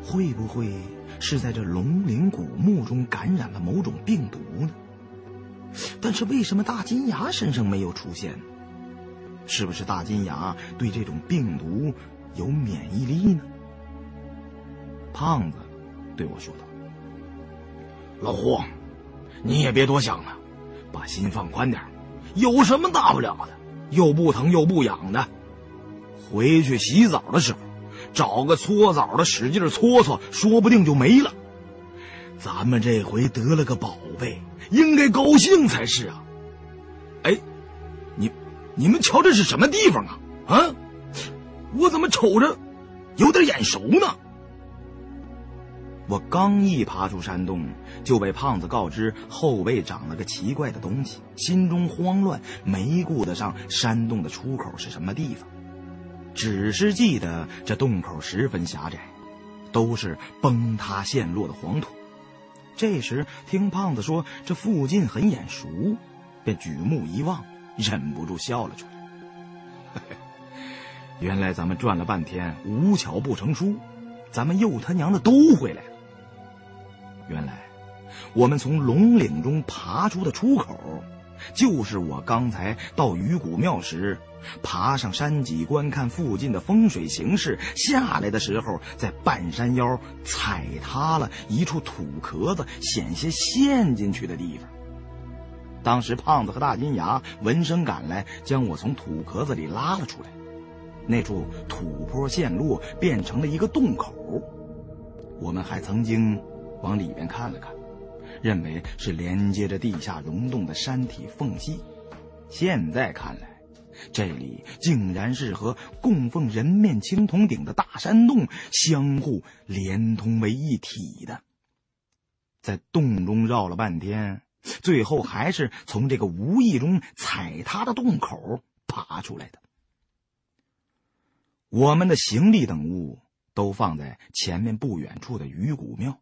会不会是在这龙陵古墓中感染了某种病毒呢？但是为什么大金牙身上没有出现？是不是大金牙对这种病毒有免疫力呢？胖子对我说道：“老胡，你也别多想了，把心放宽点有什么大不了的？又不疼又不痒的。回去洗澡的时候，找个搓澡的使劲搓搓，说不定就没了。咱们这回得了个宝贝，应该高兴才是啊！哎，你。”你们瞧，这是什么地方啊？啊，我怎么瞅着有点眼熟呢？我刚一爬出山洞，就被胖子告知后背长了个奇怪的东西，心中慌乱，没顾得上山洞的出口是什么地方，只是记得这洞口十分狭窄，都是崩塌陷落的黄土。这时听胖子说这附近很眼熟，便举目一望。忍不住笑了出来。原来咱们转了半天，无巧不成书，咱们又他娘的都回来了。原来，我们从龙岭中爬出的出口，就是我刚才到鱼骨庙时，爬上山脊观看附近的风水形势，下来的时候在半山腰踩塌了一处土壳子，险些陷进去的地方。当时胖子和大金牙闻声赶来，将我从土壳子里拉了出来。那处土坡陷落，变成了一个洞口。我们还曾经往里边看了看，认为是连接着地下溶洞的山体缝隙。现在看来，这里竟然是和供奉人面青铜鼎的大山洞相互连通为一体的。在洞中绕了半天。最后还是从这个无意中踩塌的洞口爬出来的。我们的行李等物都放在前面不远处的鱼骨庙。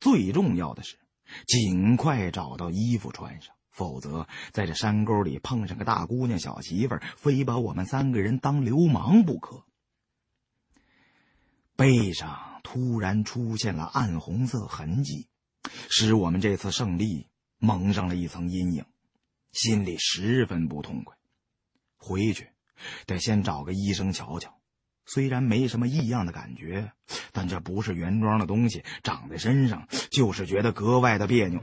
最重要的是，尽快找到衣服穿上，否则在这山沟里碰上个大姑娘、小媳妇，非把我们三个人当流氓不可。背上突然出现了暗红色痕迹，使我们这次胜利。蒙上了一层阴影，心里十分不痛快。回去得先找个医生瞧瞧。虽然没什么异样的感觉，但这不是原装的东西，长在身上就是觉得格外的别扭。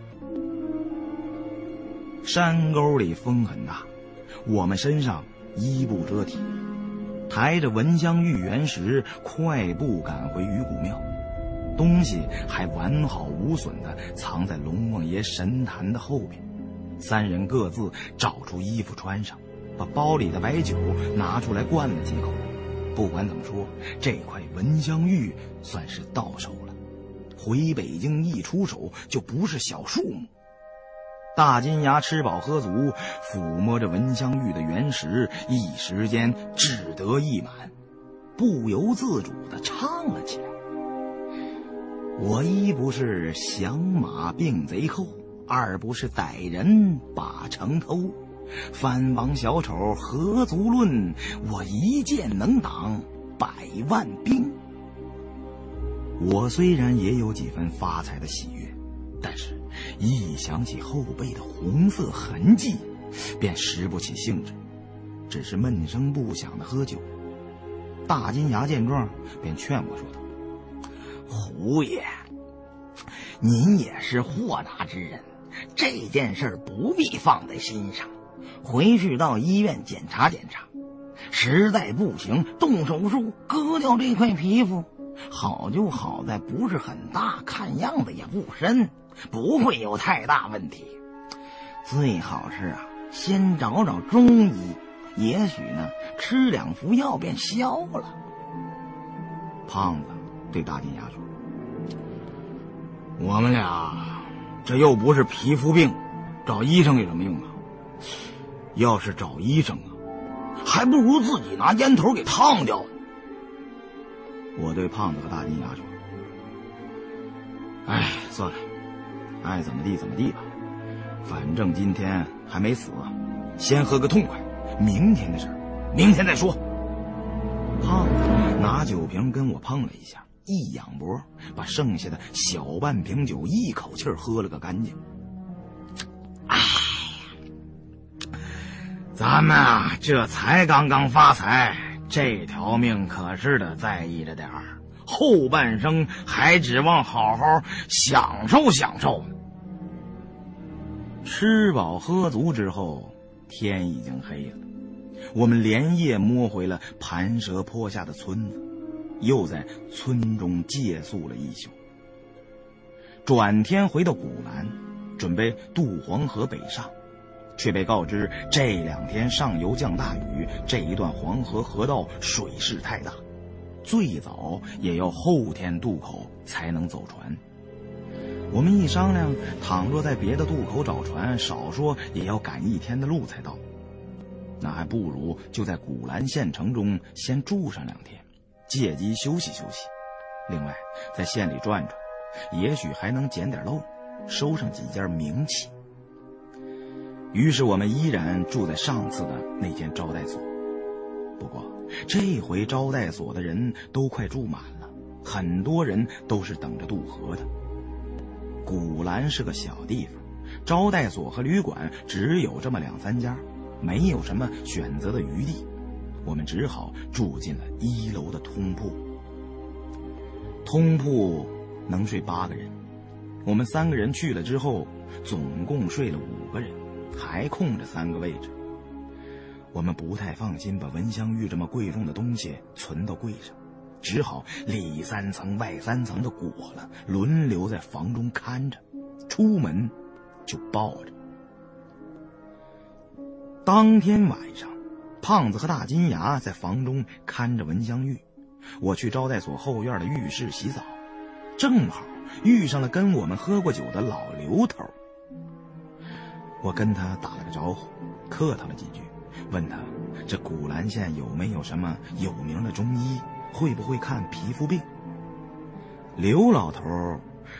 山沟里风很大，我们身上衣不遮体，抬着蚊香玉原石，快步赶回鱼骨庙。东西还完好无损的藏在龙王爷神坛的后边，三人各自找出衣服穿上，把包里的白酒拿出来灌了几口。不管怎么说，这块蚊香玉算是到手了。回北京一出手就不是小数目。大金牙吃饱喝足，抚摸着蚊香玉的原石，一时间志得意满，不由自主地唱了起来。我一不是降马并贼寇，二不是歹人把城偷，藩王小丑何足论？我一剑能挡百万兵。我虽然也有几分发财的喜悦，但是一想起后背的红色痕迹，便拾不起兴致，只是闷声不响的喝酒。大金牙见状，便劝我说道。胡爷，您也是豁达之人，这件事不必放在心上。回去到医院检查检查，实在不行动手术割掉这块皮肤。好就好在不是很大，看样子也不深，不会有太大问题。最好是啊，先找找中医，也许呢吃两服药便消了。胖子。对大金牙说：“我们俩这又不是皮肤病，找医生有什么用啊？要是找医生啊，还不如自己拿烟头给烫掉呢。我对胖子和大金牙说：“哎，算了，爱怎么地怎么地吧，反正今天还没死，先喝个痛快。明天的事儿，明天再说。”胖子拿酒瓶跟我碰了一下，一仰脖，把剩下的小半瓶酒一口气喝了个干净。哎，咱们啊，这才刚刚发财，这条命可是得在意着点儿，后半生还指望好好享受享受呢。吃饱喝足之后，天已经黑了。我们连夜摸回了盘蛇坡下的村子，又在村中借宿了一宿。转天回到古兰，准备渡黄河北上，却被告知这两天上游降大雨，这一段黄河河道水势太大，最早也要后天渡口才能走船。我们一商量，倘若在别的渡口找船，少说也要赶一天的路才到。那还不如就在古兰县城中先住上两天，借机休息休息。另外，在县里转转，也许还能捡点漏，收上几件名器。于是我们依然住在上次的那间招待所，不过这回招待所的人都快住满了，很多人都是等着渡河的。古兰是个小地方，招待所和旅馆只有这么两三家。没有什么选择的余地，我们只好住进了一楼的通铺。通铺能睡八个人，我们三个人去了之后，总共睡了五个人，还空着三个位置。我们不太放心把蚊香玉这么贵重的东西存到柜上，只好里三层外三层的裹了，轮流在房中看着，出门就抱着。当天晚上，胖子和大金牙在房中看着文香玉，我去招待所后院的浴室洗澡，正好遇上了跟我们喝过酒的老刘头。我跟他打了个招呼，客套了几句，问他这古兰县有没有什么有名的中医，会不会看皮肤病。刘老头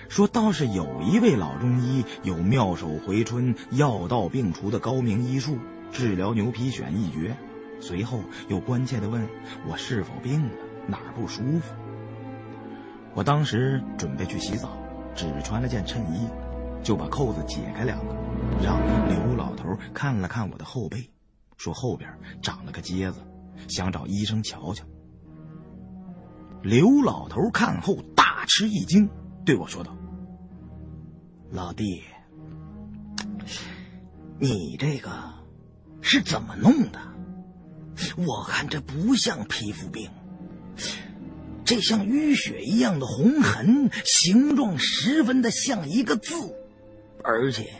说，倒是有一位老中医，有妙手回春、药到病除的高明医术。治疗牛皮癣一绝，随后又关切地问我是否病了，哪儿不舒服。我当时准备去洗澡，只穿了件衬衣，就把扣子解开两个，让刘老头看了看我的后背，说后边长了个疖子，想找医生瞧瞧。刘老头看后大吃一惊，对我说道：“老弟，你这个……”是怎么弄的？我看这不像皮肤病，这像淤血一样的红痕，形状十分的像一个字，而且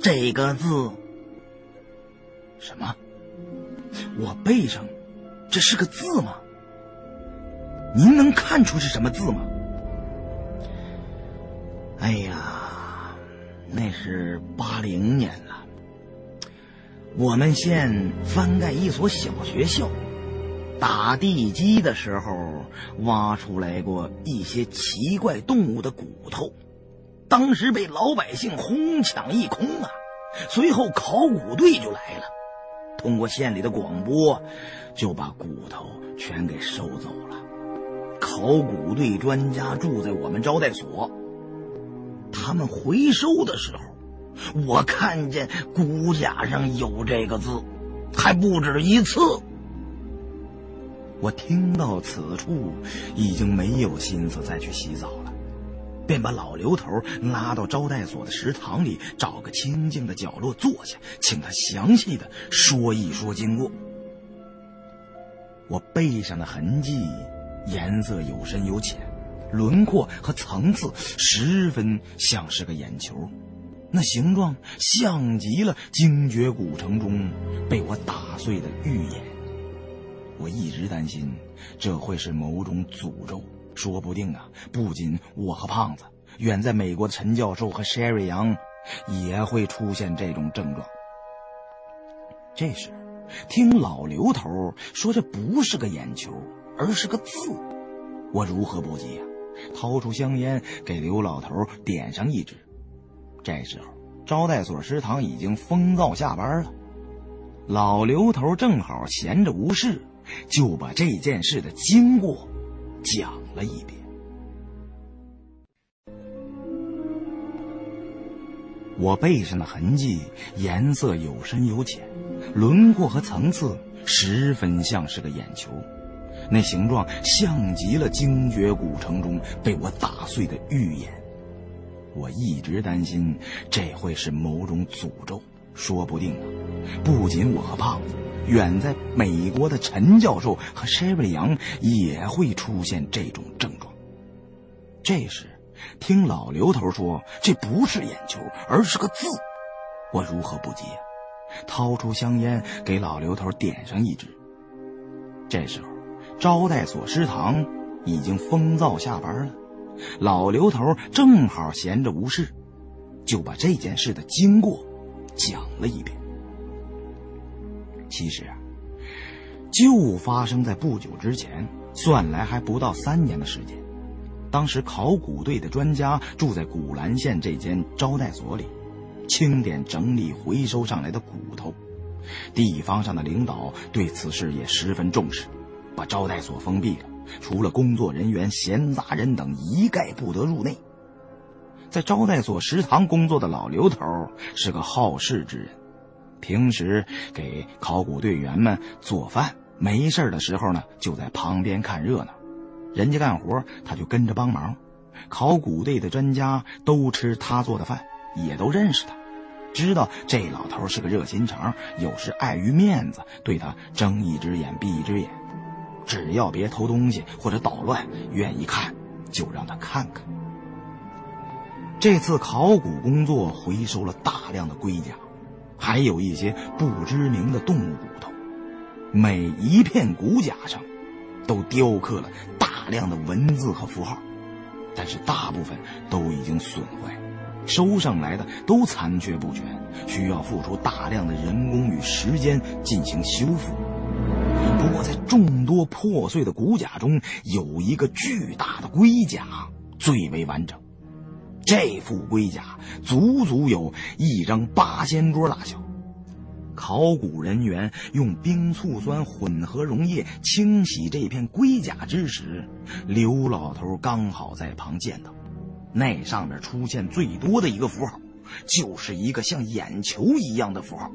这个字什么？我背上这是个字吗？您能看出是什么字吗？哎呀，那是八零年了。我们县翻盖一所小学校，打地基的时候挖出来过一些奇怪动物的骨头，当时被老百姓哄抢一空啊。随后考古队就来了，通过县里的广播，就把骨头全给收走了。考古队专家住在我们招待所，他们回收的时候。我看见骨架上有这个字，还不止一次。我听到此处，已经没有心思再去洗澡了，便把老刘头拉到招待所的食堂里，找个清静的角落坐下，请他详细的说一说经过。我背上的痕迹，颜色有深有浅，轮廓和层次十分像是个眼球。那形状像极了精绝古城中被我打碎的玉眼。我一直担心这会是某种诅咒，说不定啊，不仅我和胖子，远在美国的陈教授和 Sherry 杨也会出现这种症状。这时，听老刘头说这不是个眼球，而是个字，我如何不急呀？掏出香烟给刘老头点上一支。这时候，招待所食堂已经封灶下班了，老刘头正好闲着无事，就把这件事的经过讲了一遍。我背上的痕迹颜色有深有浅，轮廓和层次十分像是个眼球，那形状像极了精绝古城中被我打碎的玉眼。我一直担心这会是某种诅咒，说不定啊，不仅我和胖子，远在美国的陈教授和塞维里扬也会出现这种症状。这时。听老刘头说，这不是眼球，而是个字，我如何不急？掏出香烟给老刘头点上一支。这时候，招待所食堂已经封灶下班了，老刘头正好闲着无事，就把这件事的经过讲了一遍。其实啊，就发生在不久之前，算来还不到三年的时间。当时考古队的专家住在古兰县这间招待所里，清点整理回收上来的骨头。地方上的领导对此事也十分重视，把招待所封闭了，除了工作人员、闲杂人等一概不得入内。在招待所食堂工作的老刘头是个好事之人，平时给考古队员们做饭，没事的时候呢就在旁边看热闹。人家干活，他就跟着帮忙。考古队的专家都吃他做的饭，也都认识他，知道这老头是个热心肠。有时碍于面子，对他睁一只眼闭一只眼。只要别偷东西或者捣乱，愿意看就让他看看。这次考古工作回收了大量的龟甲，还有一些不知名的动物骨头。每一片骨甲上，都雕刻了大。量的文字和符号，但是大部分都已经损坏，收上来的都残缺不全，需要付出大量的人工与时间进行修复。不过，在众多破碎的骨甲中，有一个巨大的龟甲最为完整，这副龟甲足足有一张八仙桌大小。考古人员用冰醋酸混合溶液清洗这片龟甲之时，刘老头刚好在旁见到。那上面出现最多的一个符号，就是一个像眼球一样的符号。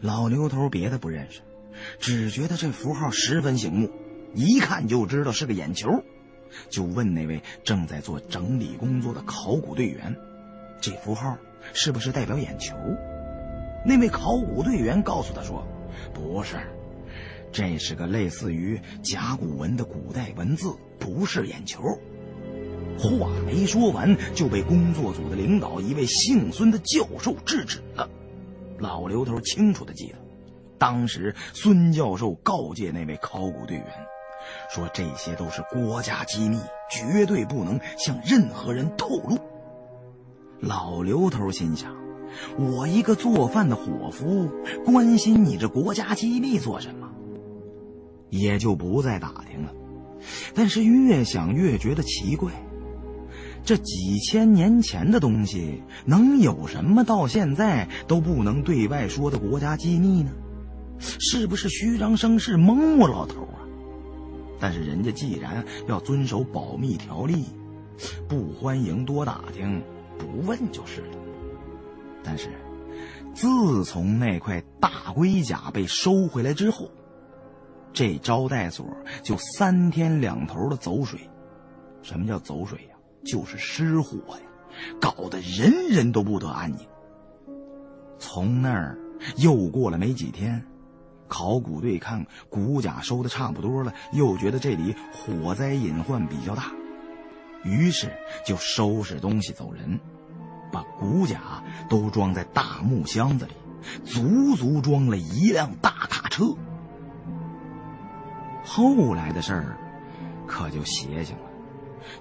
老刘头别的不认识，只觉得这符号十分醒目，一看就知道是个眼球，就问那位正在做整理工作的考古队员：“这符号是不是代表眼球？”那位考古队员告诉他说：“不是，这是个类似于甲骨文的古代文字，不是眼球。”话没说完，就被工作组的领导一位姓孙的教授制止了。老刘头清楚的记得，当时孙教授告诫那位考古队员，说这些都是国家机密，绝对不能向任何人透露。老刘头心想。我一个做饭的伙夫，关心你这国家机密做什么？也就不再打听了。但是越想越觉得奇怪，这几千年前的东西，能有什么到现在都不能对外说的国家机密呢？是不是虚张声势蒙我老头啊？但是人家既然要遵守保密条例，不欢迎多打听，不问就是了。但是，自从那块大龟甲被收回来之后，这招待所就三天两头的走水。什么叫走水呀？就是失火呀，搞得人人都不得安宁。从那儿又过了没几天，考古队看骨甲收的差不多了，又觉得这里火灾隐患比较大，于是就收拾东西走人。把骨甲都装在大木箱子里，足足装了一辆大卡车。后来的事儿可就邪性了，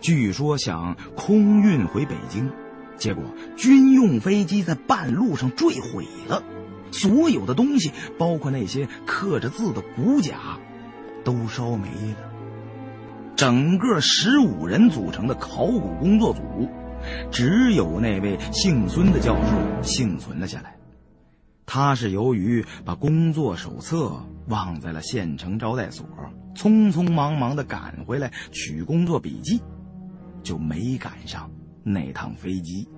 据说想空运回北京，结果军用飞机在半路上坠毁了，所有的东西，包括那些刻着字的骨甲，都烧没了。整个十五人组成的考古工作组，只有那位姓孙的教授幸存了下来。他是由于把工作手册忘在了县城招待所，匆匆忙忙的赶回来取工作笔记，就没赶上那趟飞机。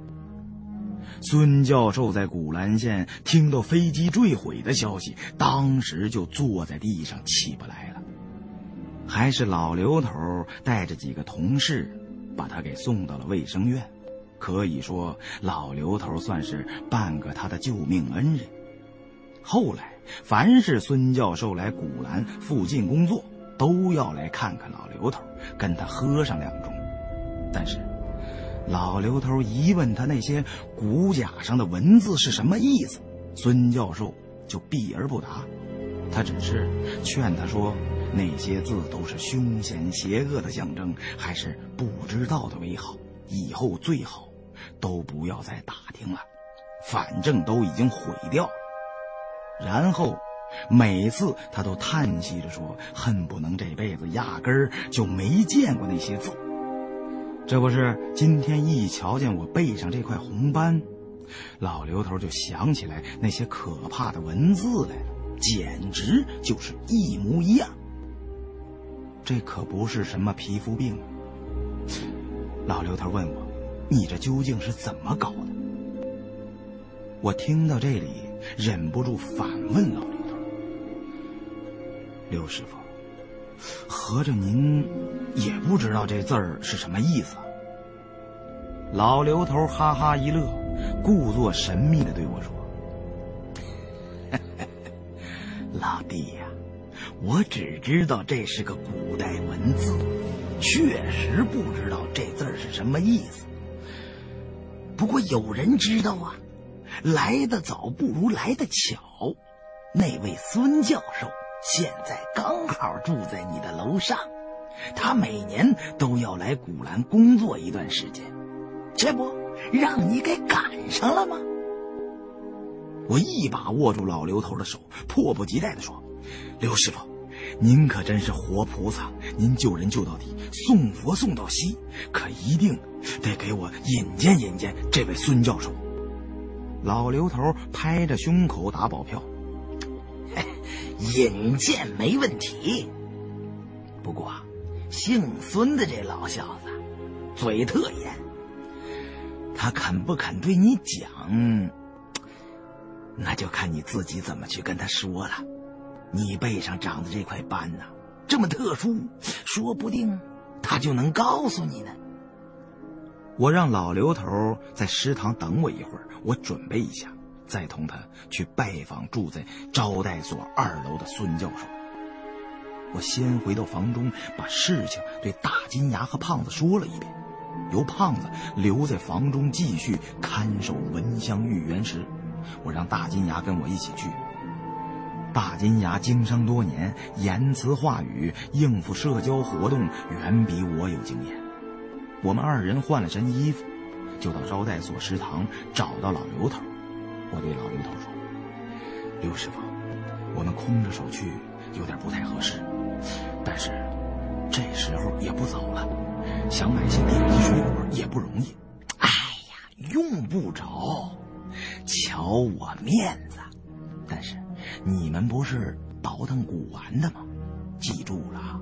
孙教授在古兰县听到飞机坠毁的消息，当时就坐在地上起不来了。还是老刘头带着几个同事把他给送到了卫生院，可以说老刘头算是半个他的救命恩人。后来，凡是孙教授来古兰附近工作，都要来看看老刘头，跟他喝上两盅。但是。老刘头一问他那些骨甲上的文字是什么意思，孙教授就避而不答。他只是劝他说：“那些字都是凶险邪恶的象征，还是不知道的为好。以后最好都不要再打听了，反正都已经毁掉了。”然后每次他都叹息着说：“恨不能这辈子压根儿就没见过那些字。”这不是今天一瞧见我背上这块红斑，老刘头就想起来那些可怕的文字来了，简直就是一模一样。这可不是什么皮肤病。老刘头问我：“你这究竟是怎么搞的？”我听到这里，忍不住反问老刘头：“刘师傅。”合着您也不知道这字儿是什么意思？老刘头哈哈一乐，故作神秘的对我说：“老弟呀，我只知道这是个古代文字，确实不知道这字儿是什么意思。不过有人知道啊，来的早不如来的巧，那位孙教授。”现在刚好住在你的楼上，他每年都要来古兰工作一段时间，这不让你给赶上了吗？我一把握住老刘头的手，迫不及待地说：“刘师傅，您可真是活菩萨！您救人救到底，送佛送到西，可一定得给我引荐引荐这位孙教授。”老刘头拍着胸口打保票。引荐没问题，不过姓孙的这老小子嘴特严，他肯不肯对你讲，那就看你自己怎么去跟他说了。你背上长的这块斑呐，这么特殊，说不定他就能告诉你呢。我让老刘头在食堂等我一会儿，我准备一下。再同他去拜访住在招待所二楼的孙教授。我先回到房中，把事情对大金牙和胖子说了一遍，由胖子留在房中继续看守闻香玉原石。我让大金牙跟我一起去。大金牙经商多年，言辞话语应付社交活动远比我有经验。我们二人换了身衣服，就到招待所食堂找到老刘头。我对老刘头说：“刘师傅，我们空着手去有点不太合适，但是这时候也不早了，想买些点心水果也不容易。哎呀，用不着，瞧我面子。但是你们不是倒腾古玩的吗？记住了，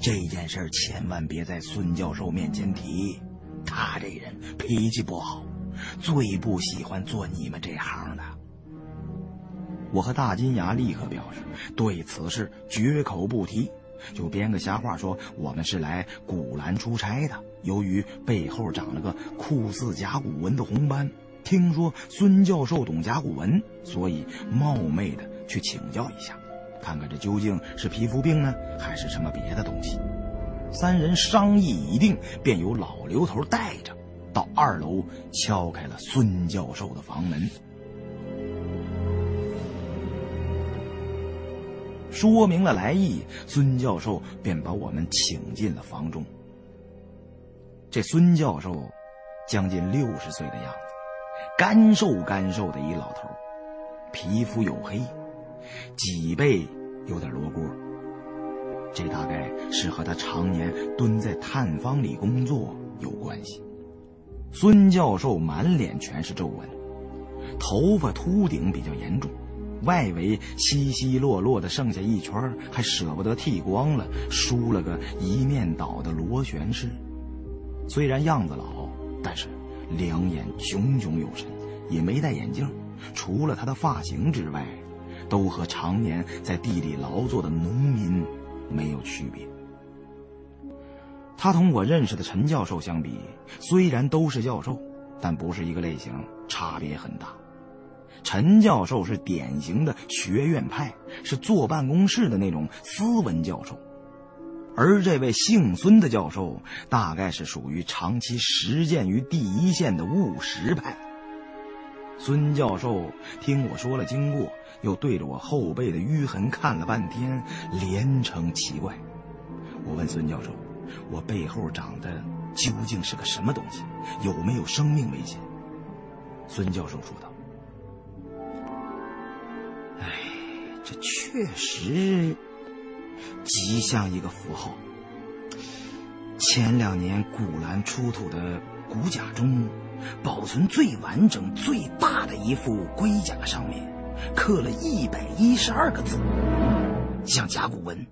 这件事千万别在孙教授面前提，他这人脾气不好。”最不喜欢做你们这行的。我和大金牙立刻表示对此事绝口不提，就编个瞎话说我们是来古兰出差的。由于背后长了个酷似甲骨文的红斑，听说孙教授懂甲骨文，所以冒昧的去请教一下，看看这究竟是皮肤病呢，还是什么别的东西。三人商议已定，便由老刘头带着。到二楼敲开了孙教授的房门，说明了来意，孙教授便把我们请进了房中。这孙教授将近六十岁的样子，干瘦干瘦的一老头，皮肤黝黑，脊背有点罗锅。这大概是和他常年蹲在探方里工作有关系。孙教授满脸全是皱纹，头发秃顶比较严重，外围稀稀落落的剩下一圈，还舍不得剃光了，梳了个一面倒的螺旋式。虽然样子老，但是两眼炯炯有神，也没戴眼镜。除了他的发型之外，都和常年在地里劳作的农民没有区别。他同我认识的陈教授相比，虽然都是教授，但不是一个类型，差别很大。陈教授是典型的学院派，是坐办公室的那种斯文教授，而这位姓孙的教授，大概是属于长期实践于第一线的务实派。孙教授听我说了经过，又对着我后背的淤痕看了半天，连称奇怪。我问孙教授。我背后长的究竟是个什么东西？有没有生命危险？孙教授说道：“哎，这确实极像一个符号。前两年古兰出土的骨甲中，保存最完整、最大的一副龟甲上面，刻了一百一十二个字，像甲骨文，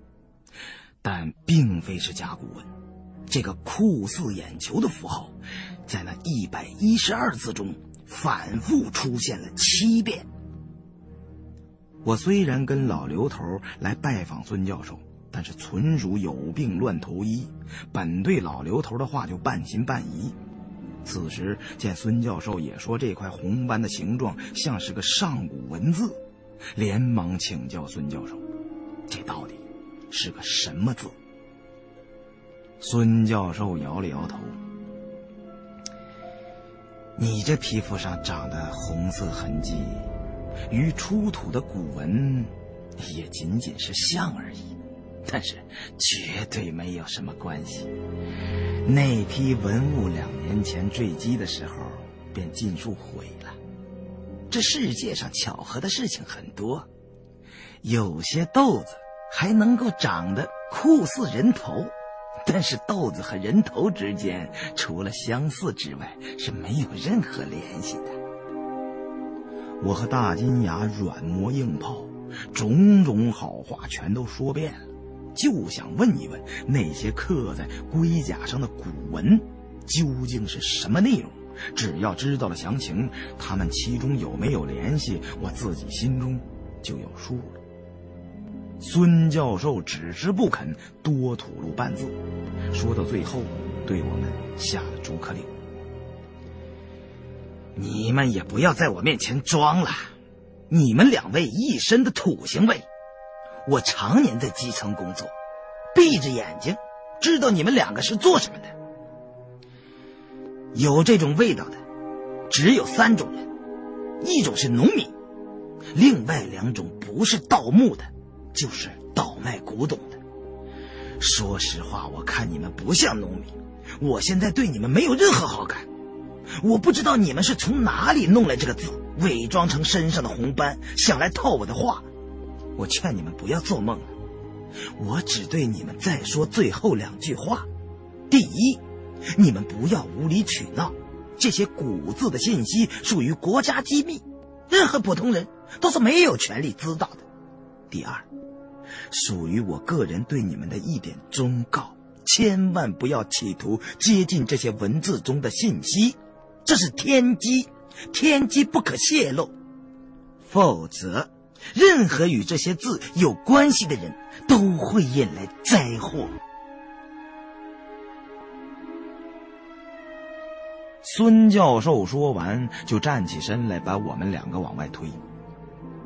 但并非是甲骨文。”这个酷似眼球的符号，在那一百一十二字中反复出现了七遍。我虽然跟老刘头来拜访孙教授，但是纯属有病乱投医，本对老刘头的话就半信半疑。此时见孙教授也说这块红斑的形状像是个上古文字，连忙请教孙教授，这到底是个什么字？孙教授摇了摇头：“你这皮肤上长的红色痕迹，与出土的古文也仅仅是像而已，但是绝对没有什么关系。那批文物两年前坠机的时候便尽数毁了。这世界上巧合的事情很多，有些豆子还能够长得酷似人头。”但是豆子和人头之间，除了相似之外，是没有任何联系的。我和大金牙软磨硬泡，种种好话全都说遍了，就想问一问那些刻在龟甲上的古文究竟是什么内容。只要知道了详情，他们其中有没有联系，我自己心中就有数了。孙教授只是不肯多吐露半字，说到最后，对我们下了逐客令：“你们也不要在我面前装了，你们两位一身的土腥味，我常年在基层工作，闭着眼睛知道你们两个是做什么的。有这种味道的，只有三种人：一种是农民，另外两种不是盗墓的。”就是倒卖古董的。说实话，我看你们不像农民，我现在对你们没有任何好感。我不知道你们是从哪里弄来这个字，伪装成身上的红斑，想来套我的话。我劝你们不要做梦了。我只对你们再说最后两句话：第一，你们不要无理取闹，这些古字的信息属于国家机密，任何普通人都是没有权利知道的。第二。属于我个人对你们的一点忠告：千万不要企图接近这些文字中的信息，这是天机，天机不可泄露。否则，任何与这些字有关系的人都会引来灾祸。孙教授说完，就站起身来，把我们两个往外推。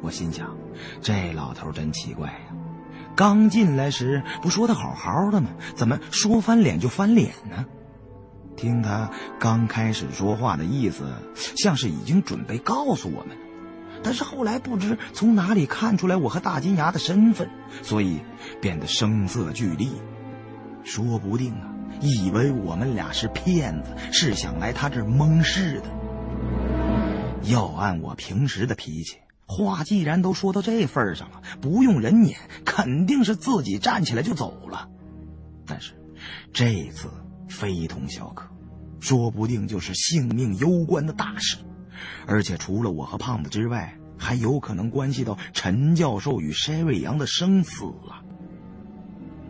我心想，这老头真奇怪。刚进来时不说的好好的吗？怎么说翻脸就翻脸呢？听他刚开始说话的意思，像是已经准备告诉我们。但是后来不知从哪里看出来我和大金牙的身份，所以变得声色俱厉。说不定啊，以为我们俩是骗子，是想来他这儿蒙事的。要按我平时的脾气。话既然都说到这份上了，不用人撵，肯定是自己站起来就走了。但是这次非同小可，说不定就是性命攸关的大事，而且除了我和胖子之外，还有可能关系到陈教授与筛瑞阳的生死啊！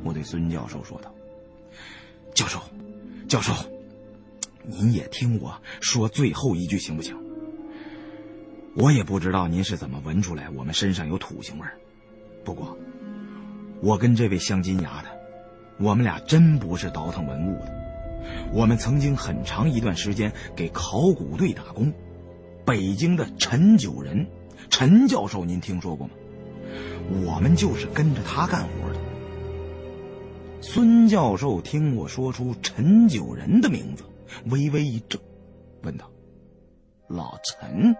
我对孙教授说道：“教授，教授，您也听我说最后一句行不行？”我也不知道您是怎么闻出来我们身上有土腥味儿，不过，我跟这位镶金牙的，我们俩真不是倒腾文物的，我们曾经很长一段时间给考古队打工。北京的陈九仁，陈教授，您听说过吗？我们就是跟着他干活的。孙教授听我说出陈九仁的名字，微微一怔，问道：“老陈？”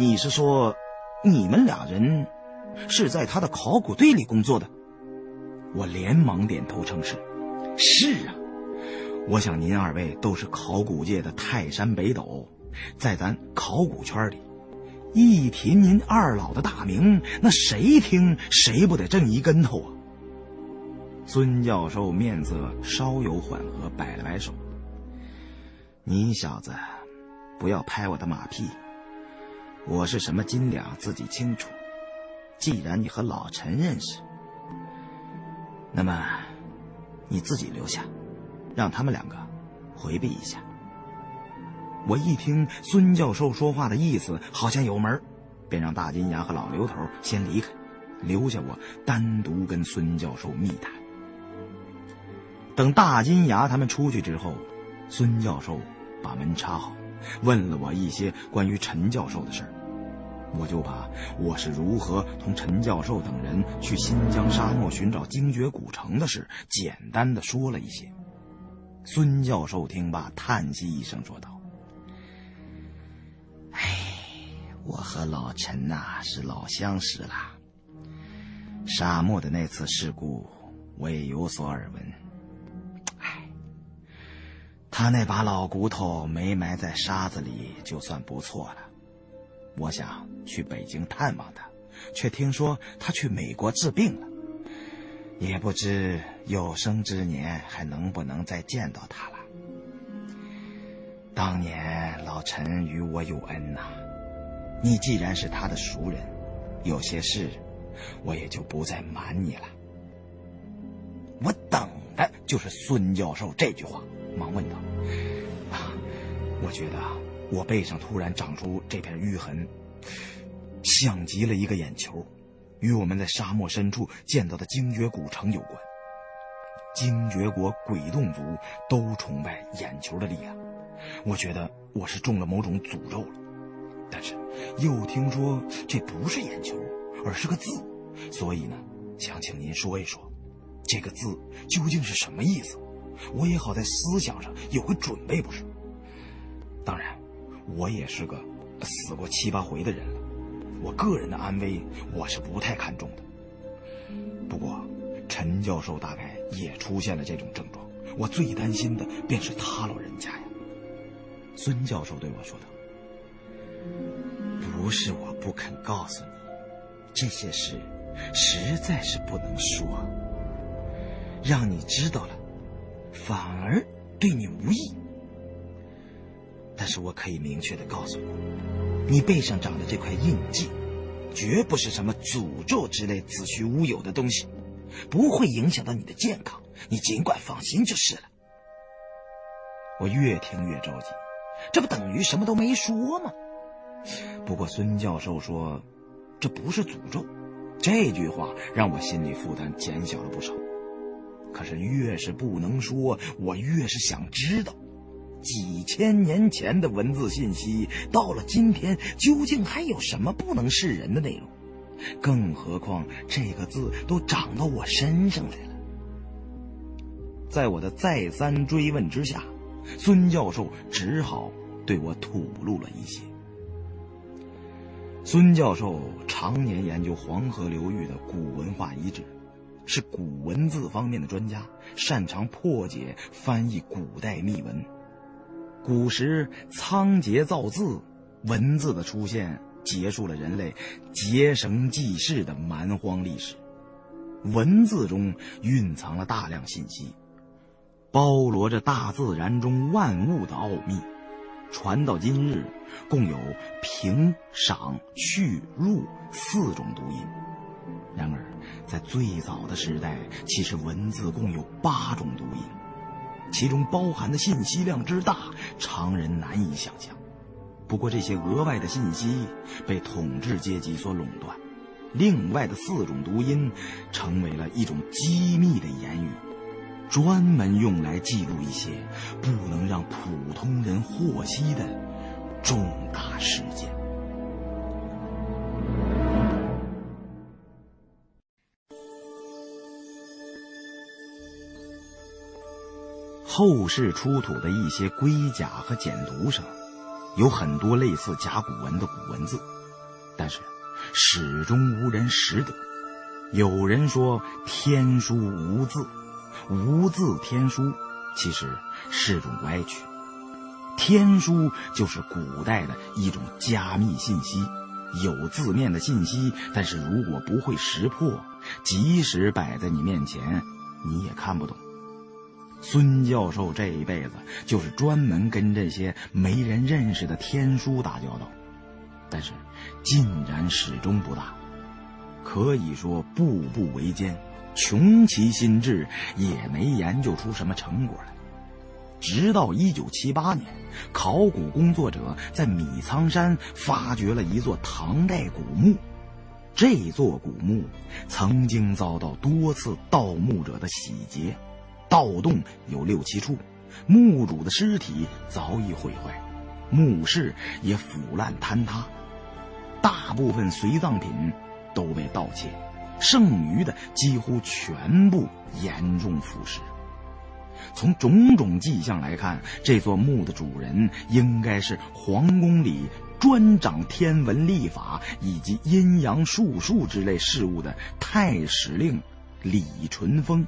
你是说，你们俩人是在他的考古队里工作的？我连忙点头称是。是啊，我想您二位都是考古界的泰山北斗，在咱考古圈里，一提您二老的大名，那谁听谁不得震一跟头啊？孙教授面色稍有缓和，摆了摆手：“你小子，不要拍我的马屁。”我是什么斤两，自己清楚。既然你和老陈认识，那么你自己留下，让他们两个回避一下。我一听孙教授说话的意思好像有门，便让大金牙和老刘头先离开，留下我单独跟孙教授密谈。等大金牙他们出去之后，孙教授把门插好，问了我一些关于陈教授的事儿。我就把我是如何同陈教授等人去新疆沙漠寻找精绝古城的事，简单的说了一些。孙教授听罢，叹息一声，说道：“哎，我和老陈呐是老相识了。沙漠的那次事故，我也有所耳闻。哎，他那把老骨头没埋在沙子里，就算不错了。”我想去北京探望他，却听说他去美国治病了，也不知有生之年还能不能再见到他了。当年老陈与我有恩呐，你既然是他的熟人，有些事我也就不再瞒你了。我等的就是孙教授这句话，忙问道：“啊，我觉得。”我背上突然长出这片淤痕，像极了一个眼球，与我们在沙漠深处见到的精绝古城有关。精绝国鬼洞族都崇拜眼球的力量，我觉得我是中了某种诅咒了。但是又听说这不是眼球，而是个字，所以呢，想请您说一说，这个字究竟是什么意思？我也好在思想上有个准备，不是？当然。我也是个死过七八回的人了，我个人的安危我是不太看重的。不过，陈教授大概也出现了这种症状，我最担心的便是他老人家呀。孙教授对我说道：“不是我不肯告诉你，这些事实在是不能说，让你知道了，反而对你无益。”但是我可以明确的告诉你，你背上长的这块印记，绝不是什么诅咒之类子虚乌有的东西，不会影响到你的健康，你尽管放心就是了。我越听越着急，这不等于什么都没说吗？不过孙教授说，这不是诅咒，这句话让我心里负担减小了不少。可是越是不能说，我越是想知道。几千年前的文字信息，到了今天，究竟还有什么不能示人的内容？更何况这个字都长到我身上来了。在我的再三追问之下，孙教授只好对我吐露了一些。孙教授常年研究黄河流域的古文化遗址，是古文字方面的专家，擅长破解、翻译古代秘文。古时仓颉造字，文字的出现结束了人类结绳记事的蛮荒历史。文字中蕴藏了大量信息，包罗着大自然中万物的奥秘。传到今日，共有平、赏、去、入四种读音。然而，在最早的时代，其实文字共有八种读音，其中包含的信息量之大，常人难以想象。不过，这些额外的信息被统治阶级所垄断，另外的四种读音成为了一种机密的言语。专门用来记录一些不能让普通人获悉的重大事件。后世出土的一些龟甲和简牍上，有很多类似甲骨文的古文字，但是始终无人识得。有人说天书无字。无字天书其实是种歪曲，天书就是古代的一种加密信息，有字面的信息，但是如果不会识破，即使摆在你面前，你也看不懂。孙教授这一辈子就是专门跟这些没人认识的天书打交道，但是进展始终不大，可以说步步维艰。穷其心志，也没研究出什么成果来。直到一九七八年，考古工作者在米仓山发掘了一座唐代古墓。这座古墓曾经遭到多次盗墓者的洗劫，盗洞有六七处，墓主的尸体早已毁坏，墓室也腐烂坍塌，大部分随葬品都被盗窃。剩余的几乎全部严重腐蚀。从种种迹象来看，这座墓的主人应该是皇宫里专掌天文历法以及阴阳术数之类事物的太史令李淳风。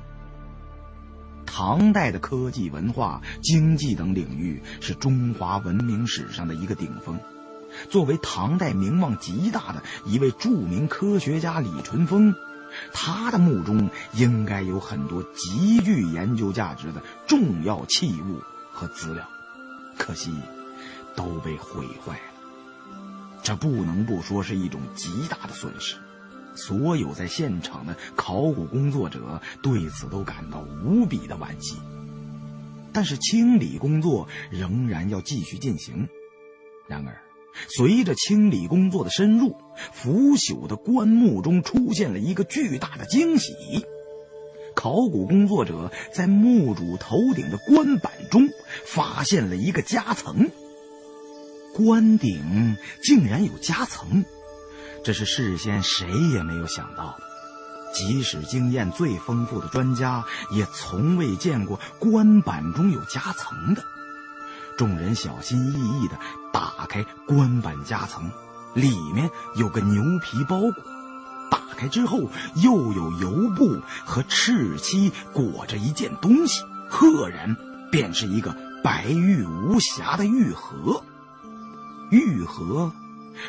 唐代的科技、文化、经济等领域是中华文明史上的一个顶峰。作为唐代名望极大的一位著名科学家李淳风，他的墓中应该有很多极具研究价值的重要器物和资料，可惜都被毁坏了。这不能不说是一种极大的损失。所有在现场的考古工作者对此都感到无比的惋惜。但是清理工作仍然要继续进行。然而。随着清理工作的深入，腐朽的棺木中出现了一个巨大的惊喜。考古工作者在墓主头顶的棺板中发现了一个夹层，棺顶竟然有夹层，这是事先谁也没有想到的。即使经验最丰富的专家，也从未见过棺板中有夹层的。众人小心翼翼地打开棺板夹层，里面有个牛皮包裹。打开之后，又有油布和赤漆裹着一件东西，赫然便是一个白玉无瑕的玉盒。玉盒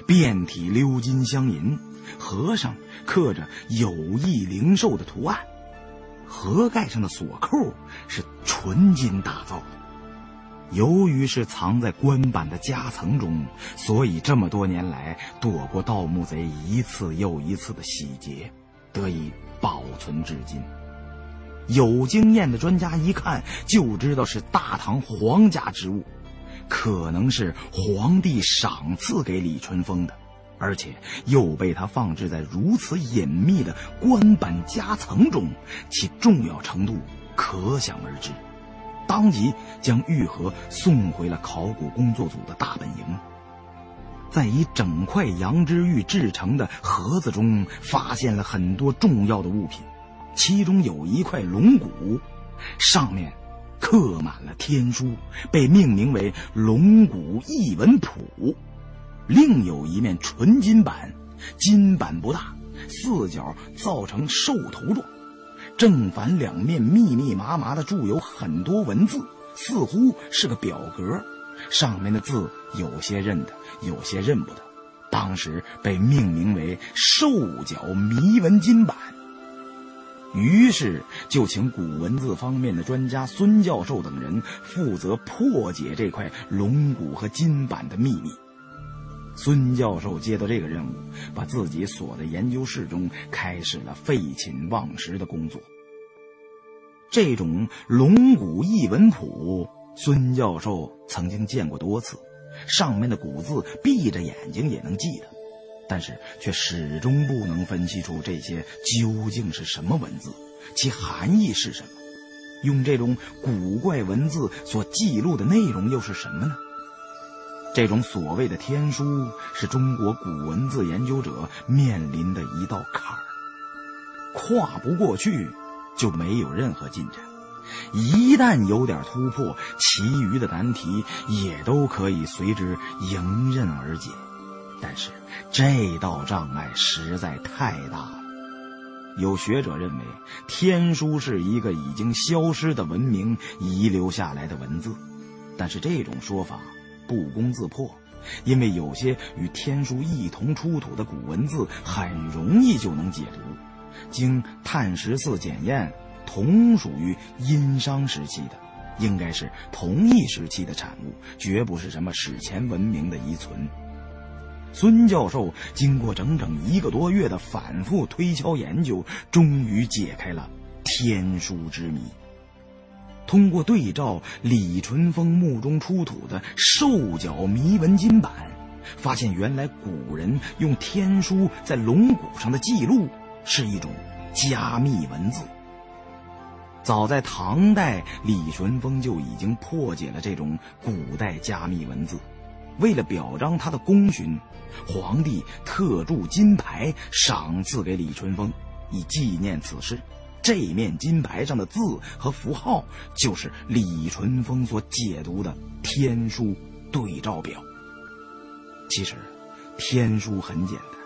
遍体鎏金镶银，盒上刻着有意灵兽的图案，盒盖上的锁扣是纯金打造的。由于是藏在棺板的夹层中，所以这么多年来躲过盗墓贼一次又一次的洗劫，得以保存至今。有经验的专家一看就知道是大唐皇家之物，可能是皇帝赏赐给李淳风的，而且又被他放置在如此隐秘的官板夹层中，其重要程度可想而知。当即将玉盒送回了考古工作组的大本营，在以整块羊脂玉制成的盒子中，发现了很多重要的物品，其中有一块龙骨，上面刻满了天书，被命名为《龙骨异文谱》；另有一面纯金板，金板不大，四角造成兽头状。正反两面密密麻麻的注有很多文字，似乎是个表格，上面的字有些认得，有些认不得。当时被命名为“兽脚谜文金版”。于是就请古文字方面的专家孙教授等人负责破解这块龙骨和金板的秘密。孙教授接到这个任务，把自己锁在研究室中，开始了废寝忘食的工作。这种龙骨译文谱，孙教授曾经见过多次，上面的古字闭着眼睛也能记得，但是却始终不能分析出这些究竟是什么文字，其含义是什么。用这种古怪文字所记录的内容又是什么呢？这种所谓的天书，是中国古文字研究者面临的一道坎儿，跨不过去，就没有任何进展；一旦有点突破，其余的难题也都可以随之迎刃而解。但是这道障碍实在太大了。有学者认为，天书是一个已经消失的文明遗留下来的文字，但是这种说法。不攻自破，因为有些与天书一同出土的古文字很容易就能解读。经碳十四检验，同属于殷商时期的，应该是同一时期的产物，绝不是什么史前文明的遗存。孙教授经过整整一个多月的反复推敲研究，终于解开了天书之谜。通过对照李淳风墓中出土的兽脚谜文金版，发现原来古人用天书在龙骨上的记录是一种加密文字。早在唐代，李淳风就已经破解了这种古代加密文字。为了表彰他的功勋，皇帝特铸金牌赏赐给李淳风，以纪念此事。这面金牌上的字和符号，就是李淳风所解读的天书对照表。其实，天书很简单，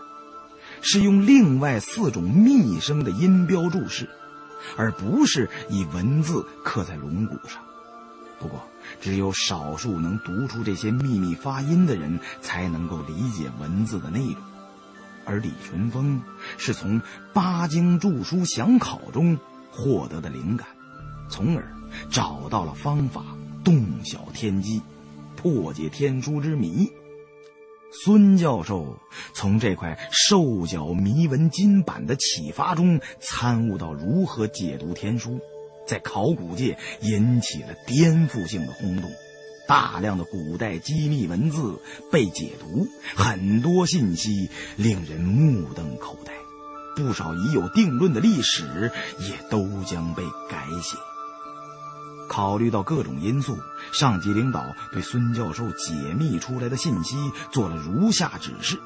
是用另外四种密声的音标注释，而不是以文字刻在龙骨上。不过，只有少数能读出这些秘密发音的人，才能够理解文字的内容。而李淳风是从八经注书详考中获得的灵感，从而找到了方法，洞晓天机，破解天书之谜。孙教授从这块兽脚谜文金版的启发中，参悟到如何解读天书，在考古界引起了颠覆性的轰动。大量的古代机密文字被解读，很多信息令人目瞪口呆，不少已有定论的历史也都将被改写。考虑到各种因素，上级领导对孙教授解密出来的信息做了如下指示：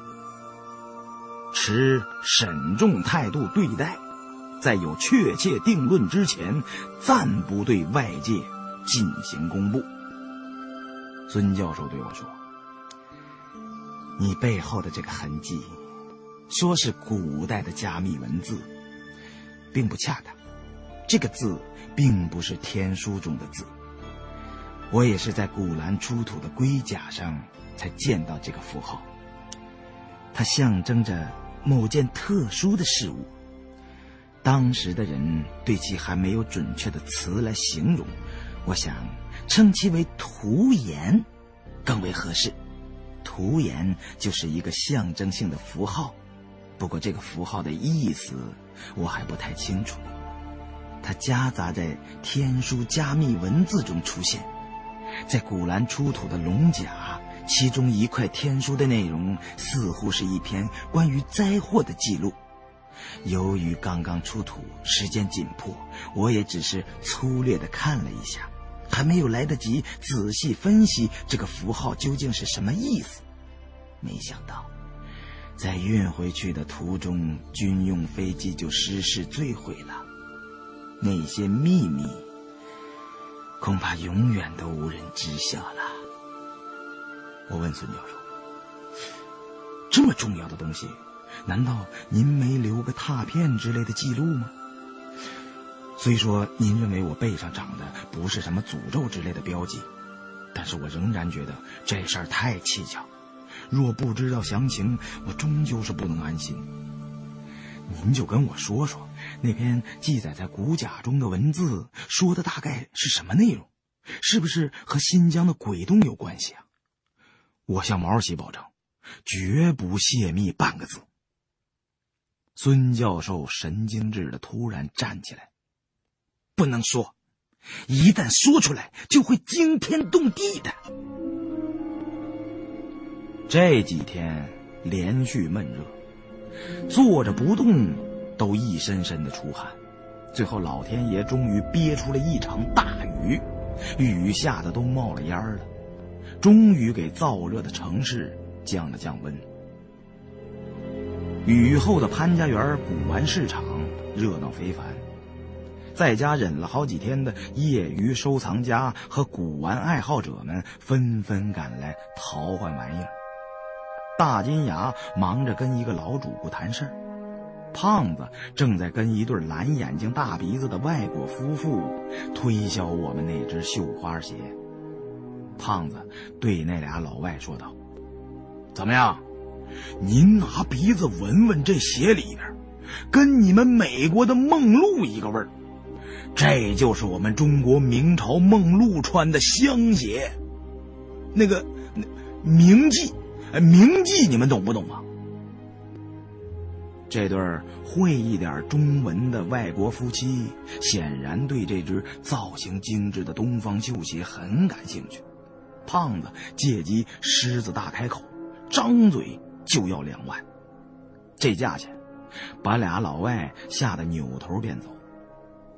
持慎重态度对待，在有确切定论之前，暂不对外界进行公布。孙教授对我说：“你背后的这个痕迹，说是古代的加密文字，并不恰当。这个字并不是天书中的字。我也是在古兰出土的龟甲上才见到这个符号。它象征着某件特殊的事物。当时的人对其还没有准确的词来形容。我想。”称其为图言，更为合适。图言就是一个象征性的符号，不过这个符号的意思我还不太清楚。它夹杂在天书加密文字中出现，在古兰出土的龙甲，其中一块天书的内容似乎是一篇关于灾祸的记录。由于刚刚出土，时间紧迫，我也只是粗略的看了一下。还没有来得及仔细分析这个符号究竟是什么意思，没想到，在运回去的途中，军用飞机就失事坠毁了。那些秘密，恐怕永远都无人知晓了。我问孙教授：“这么重要的东西，难道您没留个拓片之类的记录吗？”虽说您认为我背上长的不是什么诅咒之类的标记，但是我仍然觉得这事儿太蹊跷。若不知道详情，我终究是不能安心。您就跟我说说，那篇记载在骨甲中的文字说的大概是什么内容？是不是和新疆的鬼洞有关系啊？我向毛主席保证，绝不泄密半个字。孙教授神经质的突然站起来，不能说，一旦说出来就会惊天动地的。这几天连续闷热，坐着不动都一身身的出汗，最后老天爷终于憋出了一场大雨，雨下的都冒了烟了，终于给燥热的城市降了降温。雨后的潘家园古玩市场热闹非凡，在家忍了好几天的业余收藏家和古玩爱好者们纷纷赶来淘换玩意儿。大金牙忙着跟一个老主顾谈事儿，胖子正在跟一对蓝眼睛大鼻子的外国夫妇推销我们那只绣花鞋。胖子对那俩老外说道：“怎么样，您拿鼻子闻闻这鞋里边，跟你们美国的梦露一个味儿。这就是我们中国明朝梦露穿的香鞋，那个那铭记。”名，记你们懂不懂啊？这对会一点中文的外国夫妻显然对这只造型精致的东方绣鞋很感兴趣。胖子借机狮子大开口，张嘴就要两万。这价钱把俩老外吓得扭头便走。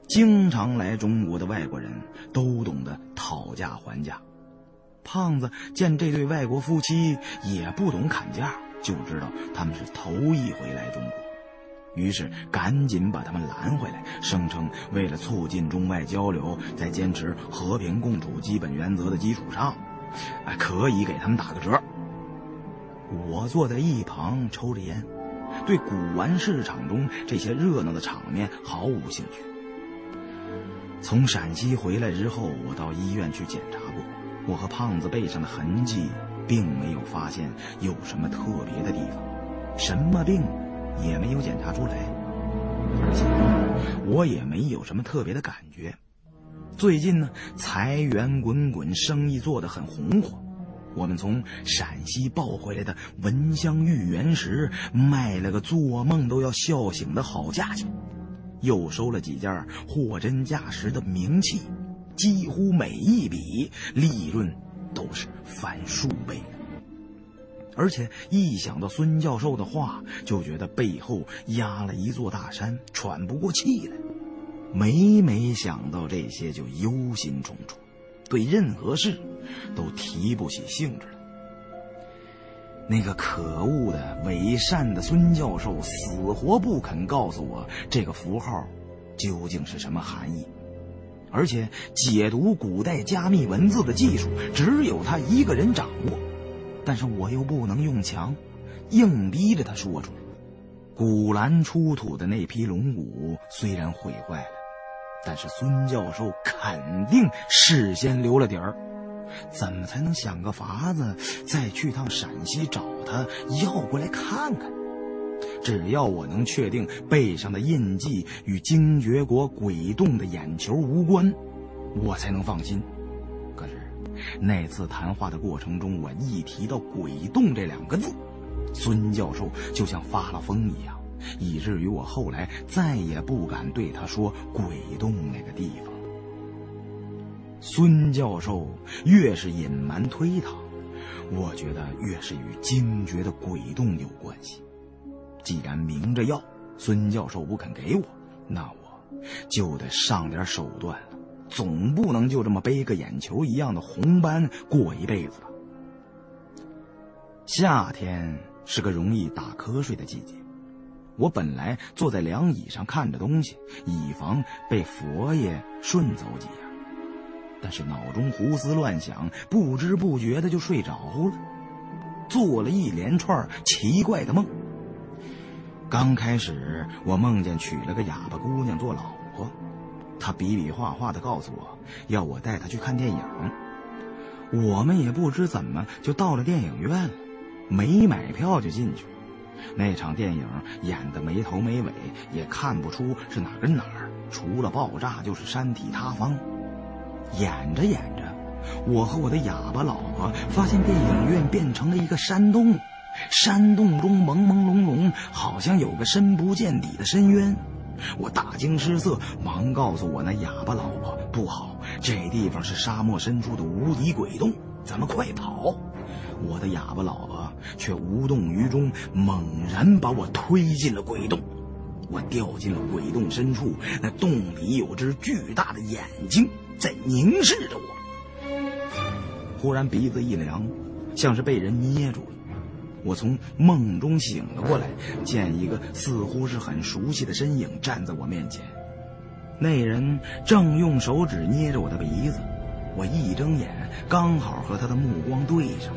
经常来中国的外国人都懂得讨价还价。胖子见这对外国夫妻也不懂砍价，就知道他们是头一回来中国，于是赶紧把他们拦回来，声称为了促进中外交流，在坚持和平共处基本原则的基础上，哎，可以给他们打个折。我坐在一旁抽着烟，对古玩市场中这些热闹的场面毫无兴趣。从陕西回来之后，我到医院去检查过。我和胖子背上的痕迹，并没有发现有什么特别的地方，什么病也没有检查出来，而且我也没有什么特别的感觉。最近呢，财源滚滚，生意做得很红火。我们从陕西抱回来的蚊香玉原石卖了个做梦都要笑醒的好价钱，又收了几件货真价实的名器。几乎每一笔利润都是翻数倍的，而且一想到孙教授的话，就觉得背后压了一座大山，喘不过气来。每每想到这些，就忧心忡忡，对任何事都提不起兴致来。那个可恶的伪善的孙教授，死活不肯告诉我这个符号究竟是什么含义。而且解读古代加密文字的技术只有他一个人掌握，但是我又不能用强，硬逼着他说出来。古兰出土的那批龙骨虽然毁坏了，但是孙教授肯定事先留了底儿。怎么才能想个法子再去趟陕西找他要过来看看？只要我能确定背上的印记与精绝国鬼洞的眼球无关，我才能放心。可是那次谈话的过程中，我一提到“鬼洞”这两个字，孙教授就像发了疯一样，以至于我后来再也不敢对他说“鬼洞”那个地方。孙教授越是隐瞒推搪，我觉得越是与惊觉的鬼洞有关系。既然明着要，孙教授不肯给我，那我就得上点手段了。总不能就这么背个眼球一样的红斑过一辈子吧？夏天是个容易打瞌睡的季节，我本来坐在凉椅上看着东西，以防被佛爷顺走几样，但是脑中胡思乱想，不知不觉的就睡着了，做了一连串奇怪的梦。刚开始，我梦见娶了个哑巴姑娘做老婆，她比比划划的告诉我要我带她去看电影。我们也不知怎么就到了电影院了。没买票就进去。那场电影演的没头没尾，也看不出是哪跟哪儿，除了爆炸就是山体塌方。演着演着，我和我的哑巴老婆发现电影院变成了一个山洞，山洞中朦朦胧胧，好像有个深不见底的深渊。我大惊失色，忙告诉我那哑巴老婆：“不好，这地方是沙漠深处的无底鬼洞，咱们快跑！”我的哑巴老婆却无动于衷，猛然把我推进了鬼洞。我掉进了鬼洞深处，那洞里有只巨大的眼睛在凝视着我。忽然鼻子一凉，像是被人捏住了。我从梦中醒了过来，见一个似乎是很熟悉的身影站在我面前。那人正用手指捏着我的鼻子，我一睁眼，刚好和他的目光对上。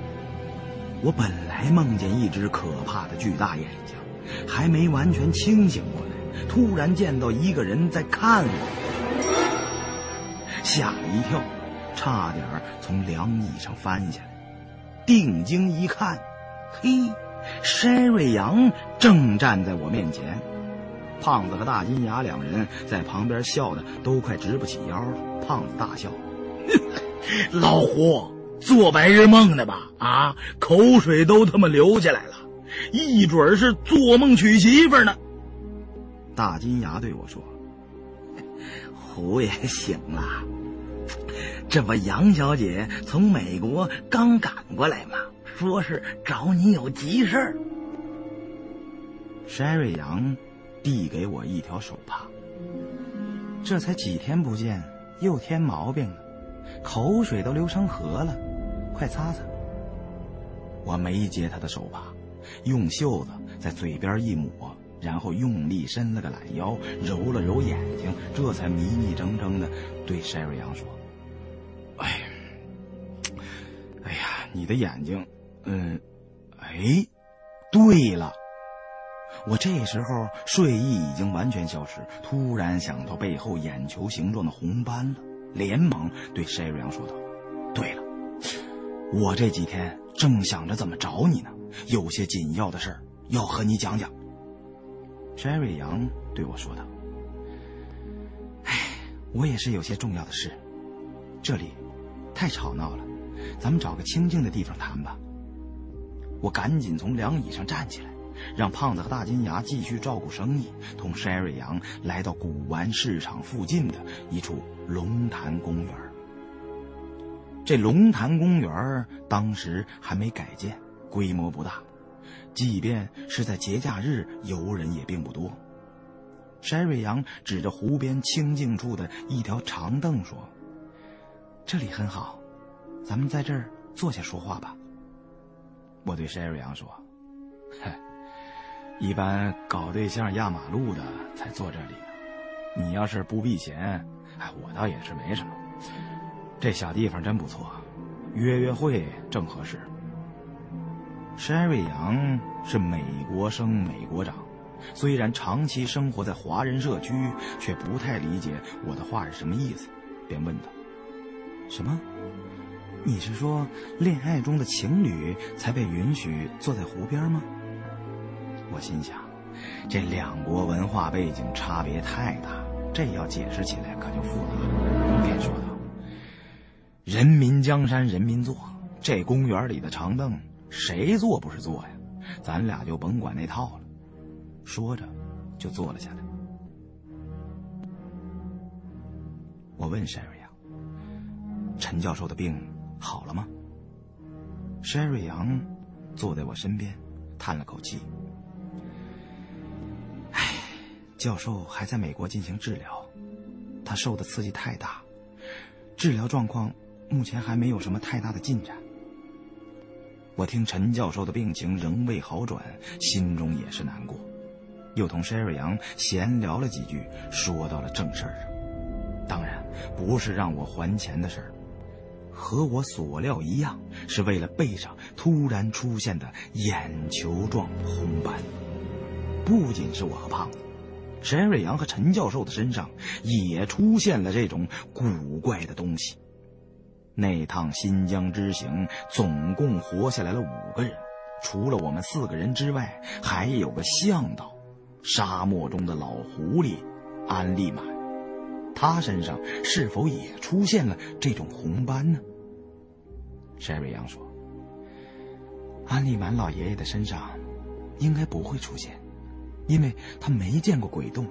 我本来梦见一只可怕的巨大眼睛，还没完全清醒过来，突然见到一个人在看我，吓了一跳，差点从凉椅上翻下来。定睛一看。嘿，山瑞阳正站在我面前，胖子和大金牙两人在旁边笑的都快直不起腰了。胖子大笑：“老胡，做白日梦呢吧？啊，口水都他妈流下来了，一准是做梦娶媳妇呢。”大金牙对我说：“胡爷醒了，这不杨小姐从美国刚赶过来吗？”说是找你有急事儿。山瑞阳递给我一条手帕，这才几天不见，又添毛病了，口水都流成河了，快擦擦。我没接他的手帕，用袖子在嘴边一抹，然后用力伸了个懒腰，揉了揉眼睛，这才迷迷瞪瞪的对山瑞阳说：“哎，哎呀，你的眼睛。”嗯，哎，对了，我这时候睡意已经完全消失，突然想到背后眼球形状的红斑了，连忙对筛瑞阳说道：“对了，我这几天正想着怎么找你呢，有些紧要的事要和你讲讲。”筛瑞阳对我说道：“哎，我也是有些重要的事，这里太吵闹了，咱们找个清静的地方谈吧。”我赶紧从凉椅上站起来，让胖子和大金牙继续照顾生意，同山瑞阳来到古玩市场附近的一处龙潭公园。这龙潭公园当时还没改建，规模不大，即便是在节假日，游人也并不多。山瑞阳指着湖边清静处的一条长凳说：“这里很好，咱们在这儿坐下说话吧。”我对山瑞阳说：“嗨，一般搞对象压马路的才坐这里。你要是不避嫌，哎，我倒也是没什么。这小地方真不错，约约会正合适。”山瑞阳是美国生美国长，虽然长期生活在华人社区，却不太理解我的话是什么意思，便问道：“什么？”你是说，恋爱中的情侣才被允许坐在湖边吗？我心想，这两国文化背景差别太大，这要解释起来可就复杂了。便说道：“人民江山人民坐，这公园里的长凳，谁坐不是坐呀？咱俩就甭管那套了。”说着，就坐了下来。我问山瑞阳：“陈教授的病？”好了吗？山瑞阳坐在我身边，叹了口气：“唉，教授还在美国进行治疗，他受的刺激太大，治疗状况目前还没有什么太大的进展。”我听陈教授的病情仍未好转，心中也是难过，又同山瑞阳闲聊了几句，说到了正事儿上，当然不是让我还钱的事儿。和我所料一样，是为了背上突然出现的眼球状红斑。不仅是我和胖子，沈瑞阳和陈教授的身上也出现了这种古怪的东西。那趟新疆之行，总共活下来了五个人，除了我们四个人之外，还有个向导，沙漠中的老狐狸安利满。他身上是否也出现了这种红斑呢？山瑞阳说：“安利满老爷爷的身上应该不会出现，因为他没见过鬼洞。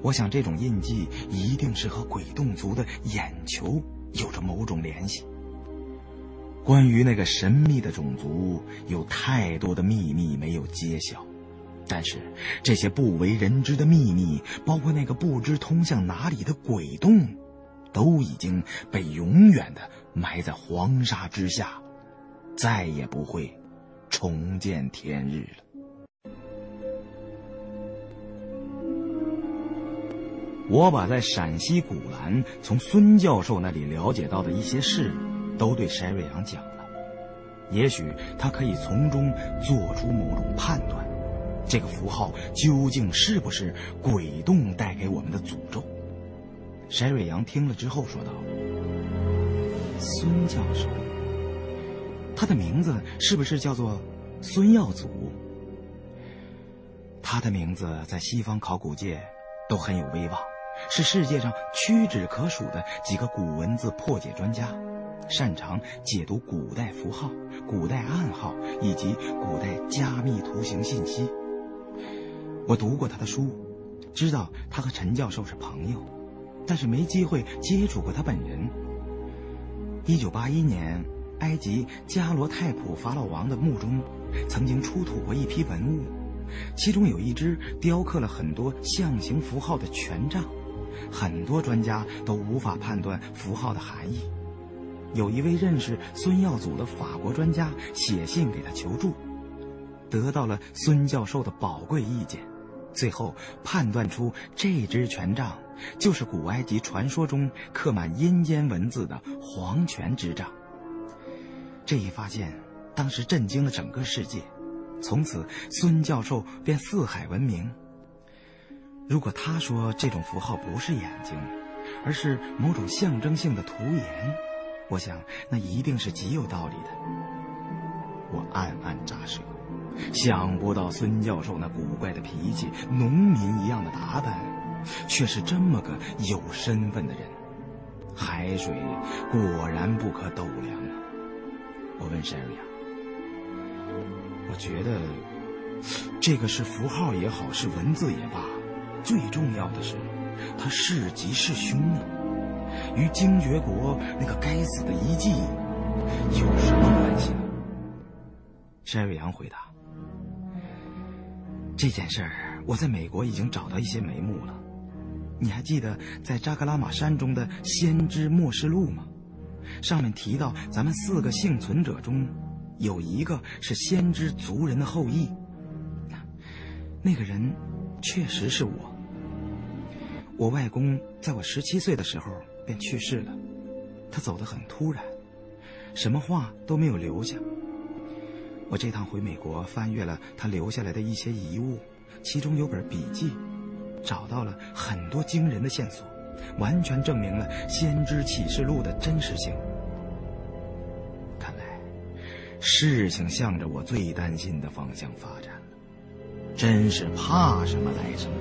我想这种印记一定是和鬼洞族的眼球有着某种联系。关于那个神秘的种族，有太多的秘密没有揭晓。”但是，这些不为人知的秘密，包括那个不知通向哪里的鬼洞，都已经被永远的埋在黄沙之下，再也不会重见天日了。我把在陕西古兰从孙教授那里了解到的一些事，都对山瑞阳讲了，也许他可以从中做出某种判断。这个符号究竟是不是鬼洞带给我们的诅咒？山瑞阳听了之后说道：“孙教授，他的名字是不是叫做孙耀祖？他的名字在西方考古界都很有威望，是世界上屈指可数的几个古文字破解专家，擅长解读古代符号、古代暗号以及古代加密图形信息。”我读过他的书，知道他和陈教授是朋友，但是没机会接触过他本人。一九八一年，埃及加罗泰普法老王的墓中曾经出土过一批文物，其中有一只雕刻了很多象形符号的权杖，很多专家都无法判断符号的含义。有一位认识孙耀祖的法国专家写信给他求助，得到了孙教授的宝贵意见。最后判断出这只权杖就是古埃及传说中刻满阴间文字的黄泉之杖。这一发现当时震惊了整个世界，从此孙教授便四海闻名。如果他说这种符号不是眼睛，而是某种象征性的图言，我想那一定是极有道理的。我暗暗咋舌。想不到孙教授那古怪的脾气、农民一样的打扮，却是这么个有身份的人。海水果然不可斗量啊！我问山瑞阳：“我觉得这个是符号也好，是文字也罢，最重要的是，他是吉是凶呢？与精绝国那个该死的遗迹有什么关系呢？”山瑞阳回答。这件事儿，我在美国已经找到一些眉目了。你还记得在扎格拉玛山中的先知末世录吗？上面提到，咱们四个幸存者中，有一个是先知族人的后裔。那个人，确实是我。我外公在我十七岁的时候便去世了，他走得很突然，什么话都没有留下。我这趟回美国，翻阅了他留下来的一些遗物，其中有本笔记，找到了很多惊人的线索，完全证明了《先知启示录》的真实性。看来，事情向着我最担心的方向发展了。真是怕什么来什么。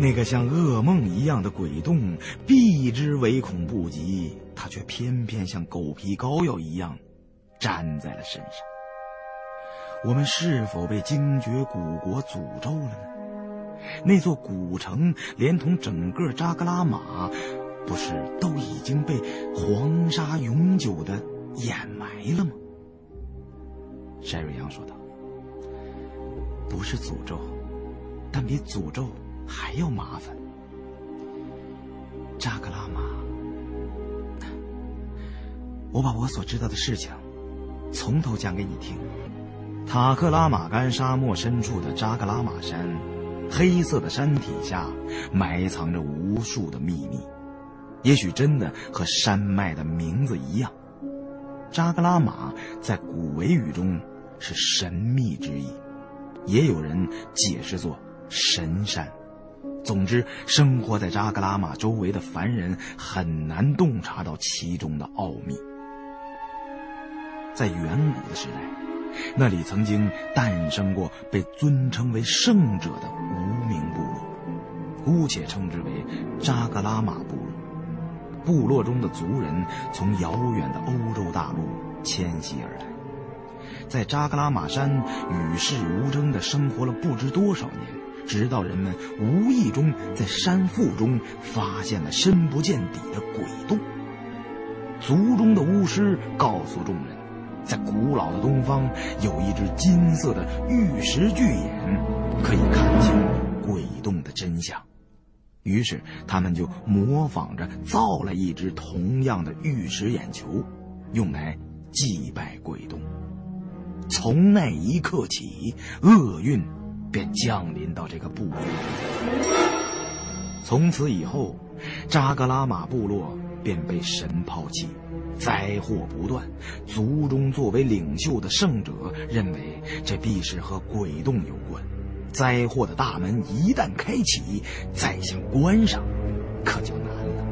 那个像噩梦一样的鬼洞，避之唯恐不及，他却偏偏像狗皮膏药一样，粘在了身上。我们是否被精绝古国诅咒了呢？那座古城连同整个扎格拉玛，不是都已经被黄沙永久的掩埋了吗？山瑞阳说道：“不是诅咒，但比诅咒还要麻烦。扎格拉玛，我把我所知道的事情从头讲给你听。”塔克拉玛干沙漠深处的扎格拉玛山，黑色的山体下埋藏着无数的秘密，也许真的和山脉的名字一样。扎格拉玛在古维语中是神秘之意，也有人解释作神山。总之，生活在扎格拉玛周围的凡人很难洞察到其中的奥秘。在远古的时代，那里曾经诞生过被尊称为圣者的无名部落，姑且称之为扎格拉玛部落。部落中的族人从遥远的欧洲大陆迁徙而来，在扎格拉玛山与世无争地生活了不知多少年，直到人们无意中在山腹中发现了深不见底的鬼洞。族中的巫师告诉众人，在古老的东方有一只金色的玉石巨眼，可以看清鬼洞的真相。于是他们就模仿着造了一只同样的玉石眼球，用来祭拜鬼洞。从那一刻起，厄运便降临到这个部落。从此以后，扎格拉玛部落。便被神抛弃，灾祸不断。族中作为领袖的圣者认为，这必是和鬼洞有关。灾祸的大门一旦开启，再想关上，可就难了。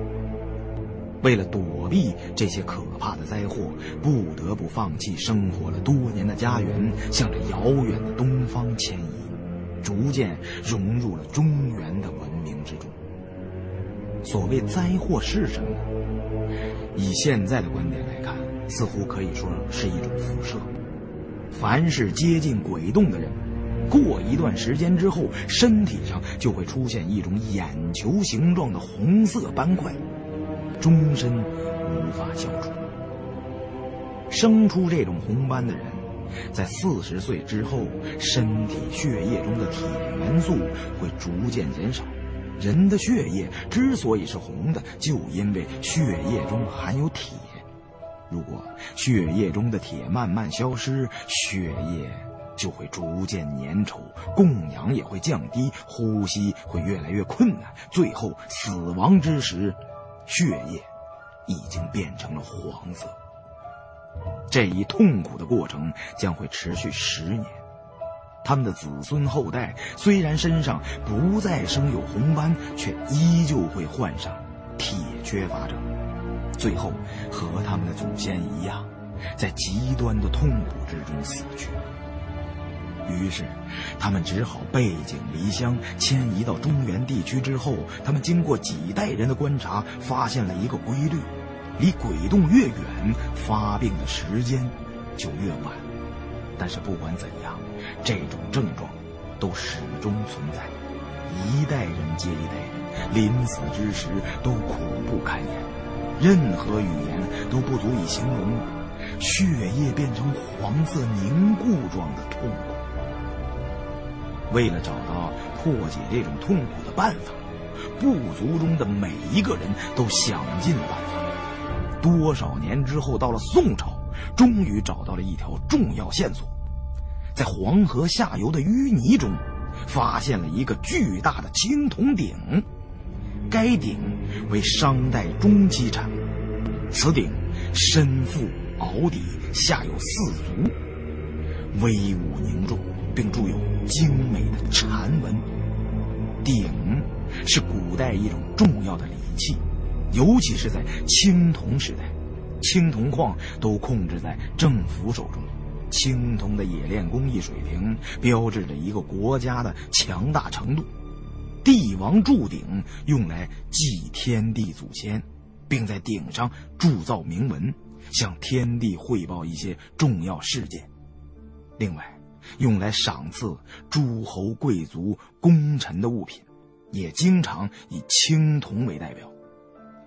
为了躲避这些可怕的灾祸，不得不放弃生活了多年的家园，向着遥远的东方迁移，逐渐融入了中原的文明之中。所谓灾祸是什么？以现在的观点来看，似乎可以说是一种辐射。凡是接近鬼洞的人，过一段时间之后，身体上就会出现一种眼球形状的红色斑块，终身无法消除。生出这种红斑的人，在四十岁之后，身体血液中的铁元素会逐渐减少。人的血液之所以是红的，就因为血液中含有铁。如果血液中的铁慢慢消失，血液就会逐渐粘稠，供氧也会降低，呼吸会越来越困难，最后死亡之时，血液已经变成了黄色。这一痛苦的过程将会持续十年。他们的子孙后代虽然身上不再生有红斑，却依旧会患上铁缺乏症，最后和他们的祖先一样，在极端的痛苦之中死去。于是，他们只好背井离乡，迁移到中原地区。之后，他们经过几代人的观察，发现了一个规律：离鬼洞越远，发病的时间就越晚。但是不管怎样。这种症状都始终存在，一代人接一代人，临死之时都苦不堪言，任何语言都不足以形容血液变成黄色凝固状的痛苦。为了找到破解这种痛苦的办法，部族中的每一个人都想尽办法。多少年之后，到了宋朝，终于找到了一条重要线索。在黄河下游的淤泥中，发现了一个巨大的青铜鼎。该鼎为商代中期产，此鼎身腹鳌底，下有四足，威武凝重，并铸有精美的禅文。鼎是古代一种重要的礼器，尤其是在青铜时代，青铜矿都控制在政府手中。青铜的冶炼工艺水平，标志着一个国家的强大程度。帝王铸鼎用来祭天地祖先，并在鼎上铸造铭文，向天地汇报一些重要事件。另外，用来赏赐诸侯贵族功臣的物品，也经常以青铜为代表。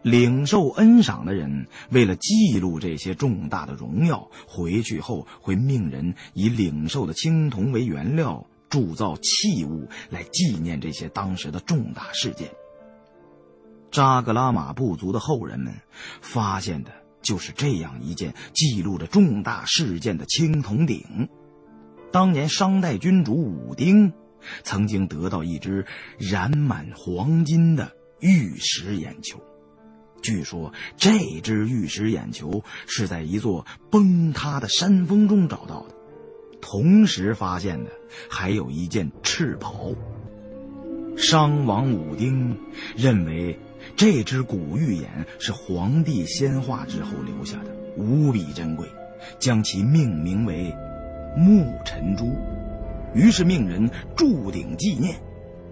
领受恩赏的人，为了记录这些重大的荣耀，回去后会命人以领受的青铜为原料铸造器物，来纪念这些当时的重大事件。扎格拉玛部族的后人们发现的就是这样一件记录着重大事件的青铜鼎。当年商代君主武丁曾经得到一只染满黄金的玉石眼球。据说这只玉石眼球是在一座崩塌的山峰中找到的，同时发现的还有一件赤袍。商王武丁认为这只古玉眼是皇帝仙化之后留下的，无比珍贵，将其命名为木尘珠，于是命人铸鼎纪念。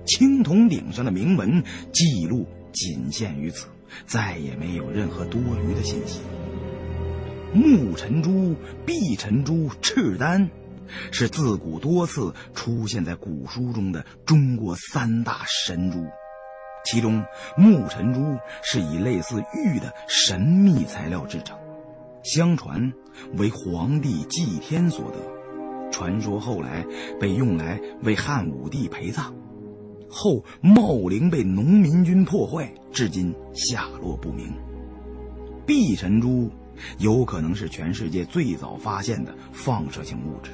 青铜鼎上的铭文记录仅限于此，再也没有任何多余的信息。木尘珠、碧尘珠、赤丹，是自古多次出现在古书中的中国三大神珠。其中，木尘珠是以类似玉的神秘材料制成，相传为皇帝祭天所得，传说后来被用来为汉武帝陪葬。后茂陵被农民军破坏，至今下落不明。碧尘珠有可能是全世界最早发现的放射性物质，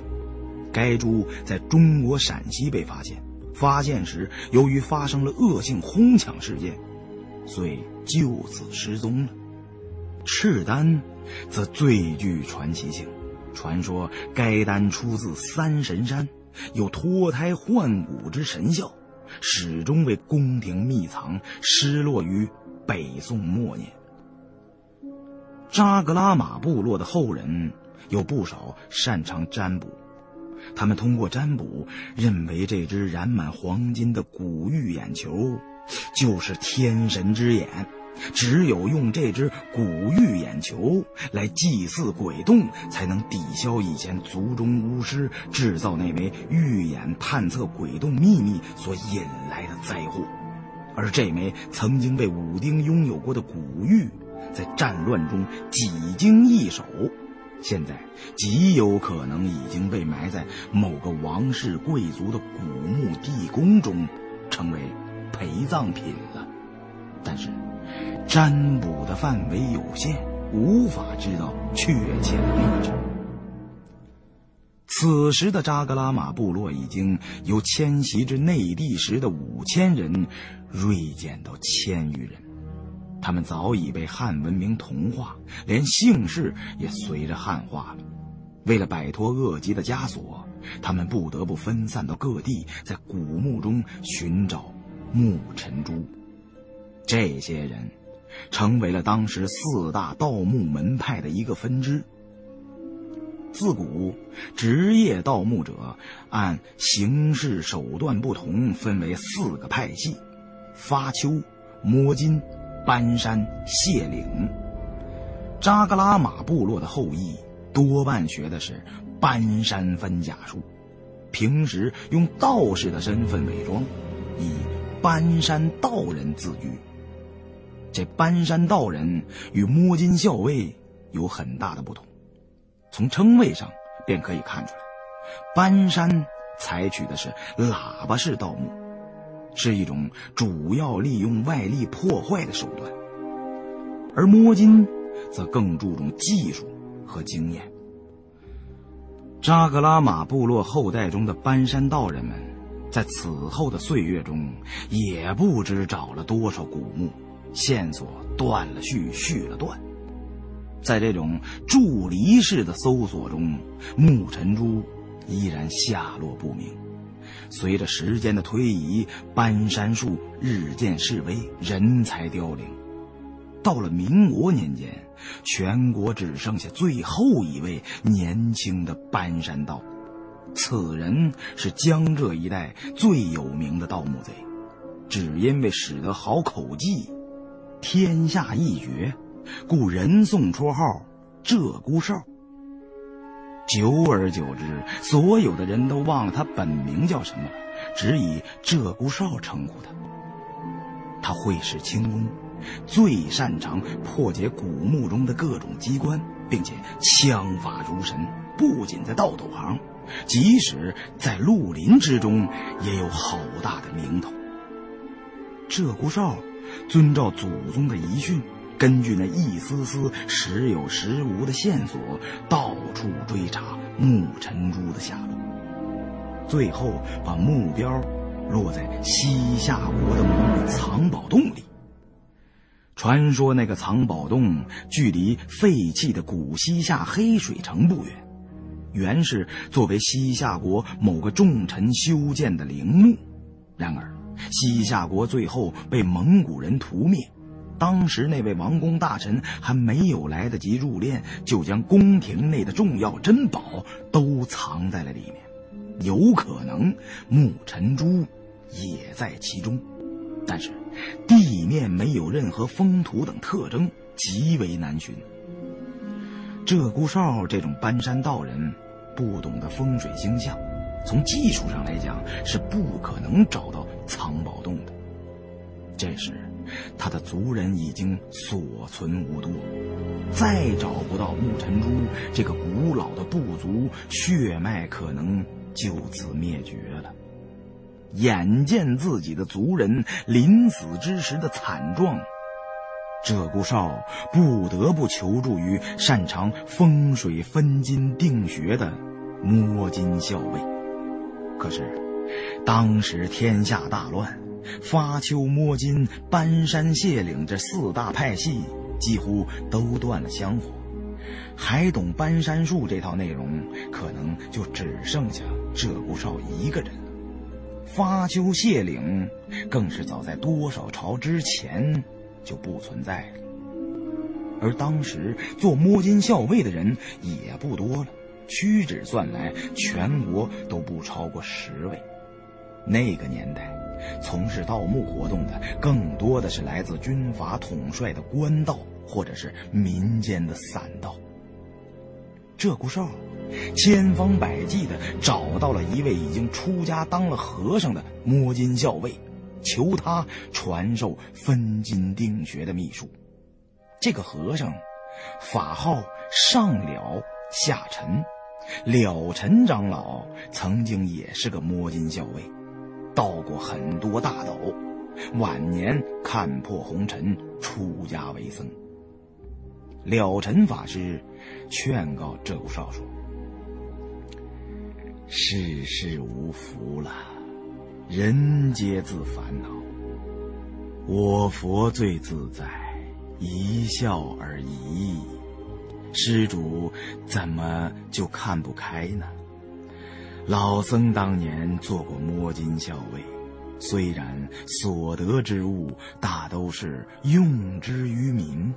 该珠在中国陕西被发现，发现时由于发生了恶性哄抢事件，遂就此失踪了。赤丹则最具传奇性，传说该丹出自三神山，有脱胎换骨之神效。始终为宫廷秘藏，失落于北宋末年。扎格拉玛部落的后人有不少擅长占卜，他们通过占卜认为这只染满黄金的古玉眼球就是天神之眼。只有用这只古玉眼球来祭祀鬼洞，才能抵消以前族中巫师制造那枚玉眼探测鬼洞秘密所引来的灾祸。而这枚曾经被武丁拥有过的古玉，在战乱中几经易手，现在极有可能已经被埋在某个王室贵族的古墓地宫中，成为陪葬品了。但是。占卜的范围有限，无法知道确切的位置。此时的扎格拉玛部落已经由迁徙至内地时的五千人锐减到千余人，他们早已被汉文明同化，连姓氏也随着汉化了。为了摆脱恶疾的枷锁，他们不得不分散到各地，在古墓中寻找木尘珠。这些人。成为了当时四大盗墓门派的一个分支。自古，职业盗墓者按形式手段不同，分为四个派系：发丘、摸金、搬山、卸岭。扎格拉玛部落的后裔多半学的是搬山分甲术，平时用道士的身份伪装，以搬山道人自居。这搬山道人与摸金校尉有很大的不同，从称谓上便可以看出来，搬山采取的是喇叭式盗墓，是一种主要利用外力破坏的手段，而摸金则更注重技术和经验。扎格拉玛部落后代中的搬山道人们，在此后的岁月中，也不知找了多少古墓。线索断了续，续了断，在这种助离式的搜索中，穆尘珠依然下落不明。随着时间的推移，搬山术日渐式微，人才凋零。到了民国年间，全国只剩下最后一位年轻的搬山道，此人是江浙一带最有名的盗墓贼，只因为使得好口技。天下一绝，故人送绰号“鹧鸪哨”。久而久之，所有的人都忘了他本名叫什么了，只以“鹧鸪哨”称呼他。他会使轻功，最擅长破解古墓中的各种机关，并且枪法如神。不仅在盗斗行，即使在绿林之中，也有好大的名头。鹧鸪哨。遵照祖宗的遗训，根据那一丝丝时有时无的线索，到处追查木尘珠的下落，最后把目标落在西夏国的某藏宝洞里。传说那个藏宝洞距离废弃的古西夏黑水城不远，原是作为西夏国某个重臣修建的陵墓，然而。西夏国最后被蒙古人屠灭，当时那位王公大臣还没有来得及入殓，就将宫廷内的重要珍宝都藏在了里面，有可能木尘珠也在其中。但是地面没有任何封土等特征，极为难寻。鹧鸪哨这种搬山道人，不懂得风水星象，从技术上来讲是不可能找到藏宝洞的。这时。他的族人已经所存无多，再找不到木尘珠，这个古老的部族血脉可能就此灭绝了。眼见自己的族人临死之时的惨状，鹧鸪哨不得不求助于擅长风水分金定穴的摸金校尉。可是，当时天下大乱。发丘、摸金、搬山、卸岭这四大派系几乎都断了香火，还懂搬山术这套内容，可能就只剩下鹧鸪哨一个人了。发丘、卸岭更是早在多少朝之前就不存在了。而当时做摸金校尉的人也不多了，屈指算来，全国都不超过十位。那个年代。从事盗墓活动的更多的是来自军阀统帅的官道，或者是民间的散道。鹧鸪哨千方百计的找到了一位已经出家当了和尚的摸金校尉，求他传授分金定穴的秘术。这个和尚法号上了下沉，了尘长老曾经也是个摸金校尉。到过很多大斗，晚年看破红尘，出家为僧。了尘法师劝告鹧鸪哨说：“世事无福了，人皆自烦恼。我佛最自在，一笑而已。施主怎么就看不开呢？”老僧当年做过摸金校尉，虽然所得之物大都是用之于民，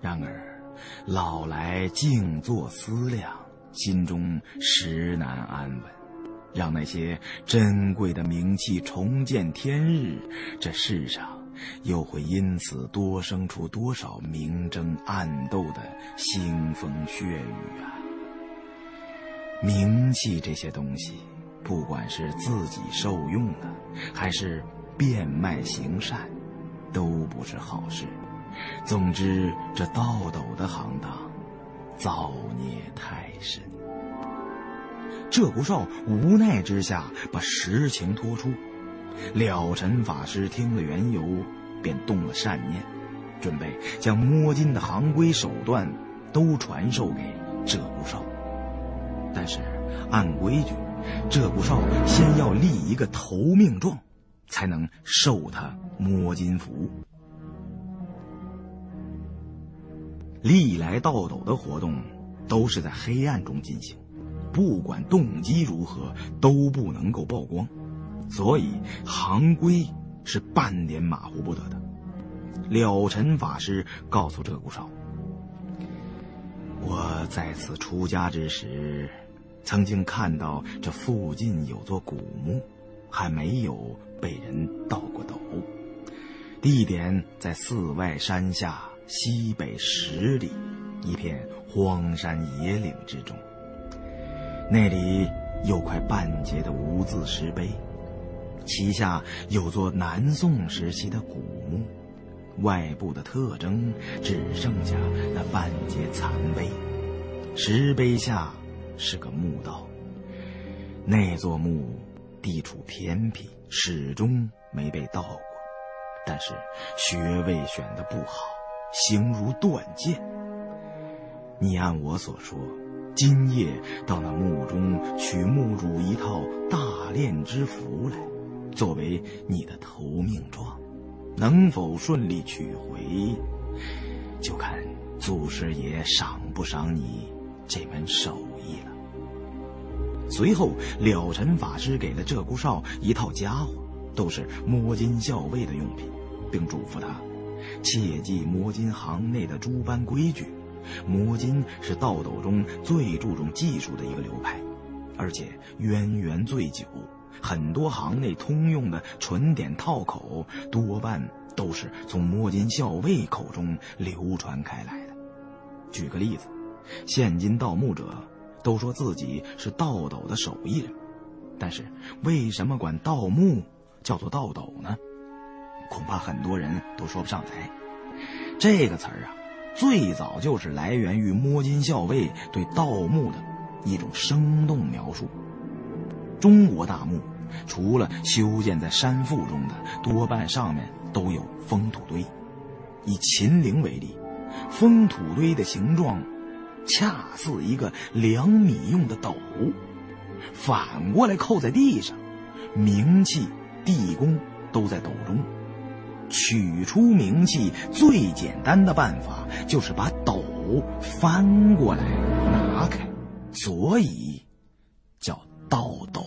然而老来静坐思量，心中实难安稳。让那些珍贵的名器重见天日，这世上又会因此多生出多少明争暗斗的腥风血雨啊！名气这些东西，不管是自己受用的，还是变卖行善，都不是好事。总之，这倒斗的行当，造孽太深。鹧鸪哨无奈之下，把实情托出。了尘法师听了缘由，便动了善念，准备将摸金的行规手段都传授给鹧鸪哨。但是，按规矩，鹧鸪哨先要立一个投命状，才能授他摸金符。历来盗斗的活动都是在黑暗中进行，不管动机如何，都不能够曝光，所以行规是半点马虎不得的。了尘法师告诉鹧鸪哨。我在此出家之时，曾经看到这附近有座古墓，还没有被人盗过斗。地点在寺外山下西北十里，一片荒山野岭之中。那里有块半截的无字石碑，其下有座南宋时期的古墓。外部的特征只剩下那半截残碑，石碑下是个墓道。那座墓地处偏僻，始终没被盗过，但是穴位选的不好，形如断剑。你按我所说，今夜到那墓中取墓主一套大炼之符来，作为你的投命状。能否顺利取回，就看祖师爷赏不赏你这门手。随后，了尘法师给了鹧鸪哨一套家伙，都是摸金校尉的用品，并嘱咐他，切记摸金行内的诸般规矩。摸金是道斗中最注重技术的一个流派，而且渊源最久。很多行内通用的纯点套口，多半都是从摸金校尉口中流传开来的。举个例子，现今盗墓者都说自己是盗斗的手艺人，但是为什么管盗墓叫做盗斗呢？恐怕很多人都说不上来。这个词儿啊。最早就是来源于摸金校尉对盗墓的一种生动描述。中国大墓除了修建在山腹中的，多半上面都有封土堆。以秦陵为例，封土堆的形状恰似一个量米用的斗，反过来扣在地上，名器、地宫都在斗中。取出名器最简单的办法就是把斗翻过来拿开，所以叫倒斗。